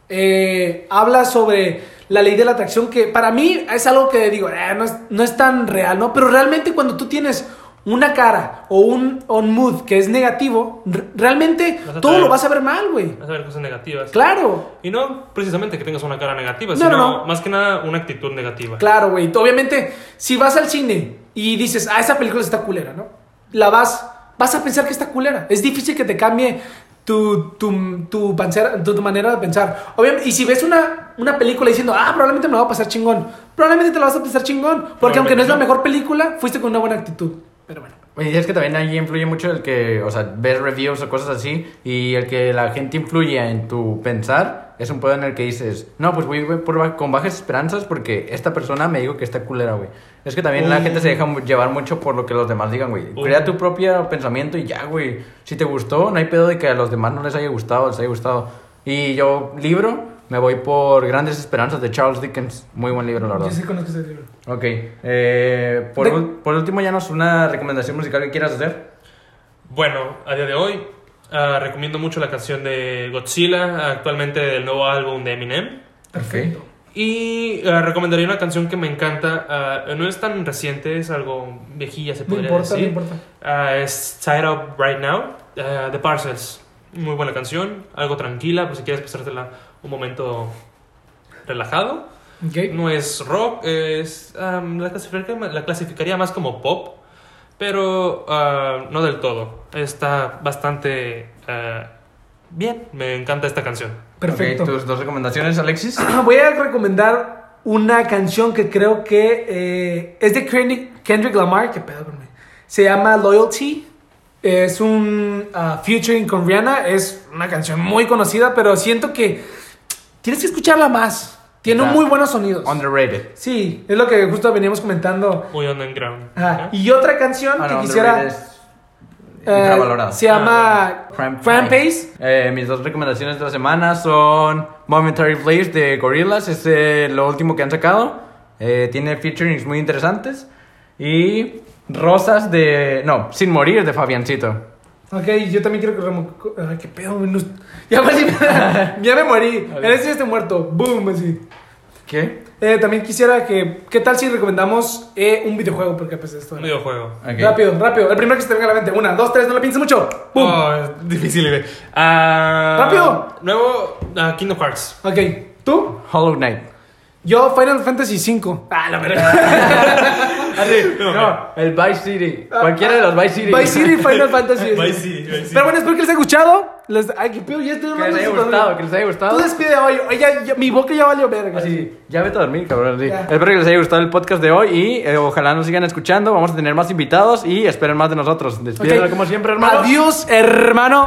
Speaker 1: eh, habla sobre la ley de la atracción que para mí es algo que digo, "Eh, no, es, no es tan real, ¿no? Pero realmente cuando tú tienes una cara o un, un mood que es negativo, realmente todo lo vas a ver mal, güey.
Speaker 3: Vas a ver cosas negativas.
Speaker 1: Claro.
Speaker 3: Y no precisamente que tengas una cara negativa,
Speaker 1: No,
Speaker 3: sino
Speaker 1: no,
Speaker 3: más que nada una actitud negativa.
Speaker 1: Claro, güey. Obviamente, si vas al cine y dices, ah, esa película está culera, ¿no? La vas, vas a pensar que está culera. Es difícil que te cambie tu, tu, tu, pansera- tu, tu manera de pensar. Obviamente, y si ves una, una película diciendo, ah, probablemente me va a pasar chingón, probablemente te la vas a pasar chingón. Porque aunque no es la mejor película, fuiste con una buena actitud. Pero bueno.
Speaker 2: Y es que también ahí influye mucho el que, o sea, ves reviews o cosas así y el que la gente influye en tu pensar es un pedo en el que dices, no, pues voy por ba- con bajas esperanzas porque esta persona me dijo que está culera, güey. Es que también la
Speaker 3: Uh.
Speaker 2: gente se deja llevar mucho por lo que los demás digan, güey.
Speaker 3: Uh.
Speaker 2: Crea tu propio pensamiento y ya, güey. Si te gustó, no hay pedo de que a los demás no les haya gustado, les haya gustado. Y yo, libro, me voy por Grandes Esperanzas de Charles Dickens. Muy buen libro, la verdad.
Speaker 1: Yo sí conozco ese libro.
Speaker 2: Ok. Eh, por,
Speaker 1: De-
Speaker 2: por último, ya nos una recomendación musical que quieras hacer.
Speaker 3: Bueno, a día de hoy ah, recomiendo mucho la canción de Godzilla, actualmente del nuevo álbum de Eminem.
Speaker 1: Perfecto.
Speaker 3: Y ah, recomendaría una canción que me encanta, ah, no es tan reciente, es algo viejilla se
Speaker 1: No
Speaker 3: podría
Speaker 1: importa, no
Speaker 3: decir.
Speaker 1: importa.
Speaker 3: Ah, es Tied Up Right Now, de Parcels. Muy buena canción, algo tranquila, por si quieres pasártela un momento relajado. No es rock, es, la, clasificaría, la clasificaría más como pop, pero ah, no del todo. Está bastante ah, bien, me encanta esta canción.
Speaker 1: Perfecto.
Speaker 2: Ok, ¿Tus dos recomendaciones, Alexis?
Speaker 1: Voy a recomendar una canción que creo que eh, es de Kendrick, Kendrick Lamar. ¿Qué pedo con Se llama Loyalty. Es un ah, featuring con Rihanna. Es una canción muy conocida, pero siento que tienes que escucharla más. Tiene muy buenos sonidos.
Speaker 2: Underrated.
Speaker 1: Sí, es lo que justo veníamos comentando.
Speaker 3: Muy underground.
Speaker 1: Ajá. Y otra canción
Speaker 2: Ah,
Speaker 1: que
Speaker 2: no,
Speaker 1: quisiera. eh, se llama
Speaker 2: Pace.
Speaker 1: Pace.
Speaker 2: Eh, mis dos recomendaciones de la semana son Momentary Blaze de Gorillaz, es eh, lo último que han sacado. Eh, tiene featurings muy interesantes. Y Rosas de. No, Sin Morir de Fabiancito.
Speaker 1: Ok, yo también quiero que remo... Ay, qué pedo, güey, no- Ya, casi- [LAUGHS] ya me morí. En ese estoy muerto. Boom, así.
Speaker 2: ¿Qué?
Speaker 1: Eh, también quisiera que. ¿Qué tal si recomendamos eh, un videojuego? Porque pues esto.
Speaker 3: Un videojuego.
Speaker 2: Ok.
Speaker 1: Rápido, rápido. El primero que se te venga a la mente. Una, dos, tres, no lo pienses mucho. Boom.
Speaker 3: Oh, es difícil, güey. Ah,
Speaker 1: ¡Rápido!
Speaker 3: Nuevo ah, Kingdom Hearts.
Speaker 1: Ok, ¿tú?
Speaker 2: Hollow Knight.
Speaker 1: Yo, Final Fantasy V. Ah, la verdad. [LAUGHS] [LAUGHS]
Speaker 2: No, el Vice City. Cualquiera de los Vice City.
Speaker 1: Vice City, [LAUGHS] Final Fantasy.
Speaker 3: Vice City, Vice City.
Speaker 1: Pero bueno, espero que les haya gustado. Les... Ay, qué pedo, ya estoy
Speaker 2: Que les haya gustado, que les haya gustado.
Speaker 1: Tú despide hoy. Oye, ya- ya- mi boca ya valió verga.
Speaker 2: Así, ya vete a dormir, cabrón. sí.
Speaker 1: Ya.
Speaker 2: Espero que les haya gustado el podcast de hoy y eh, ojalá nos sigan escuchando. Vamos a tener más invitados y esperen más de nosotros. Despídenlo
Speaker 1: Ok.
Speaker 2: como siempre, hermano.
Speaker 1: Adiós, hermano.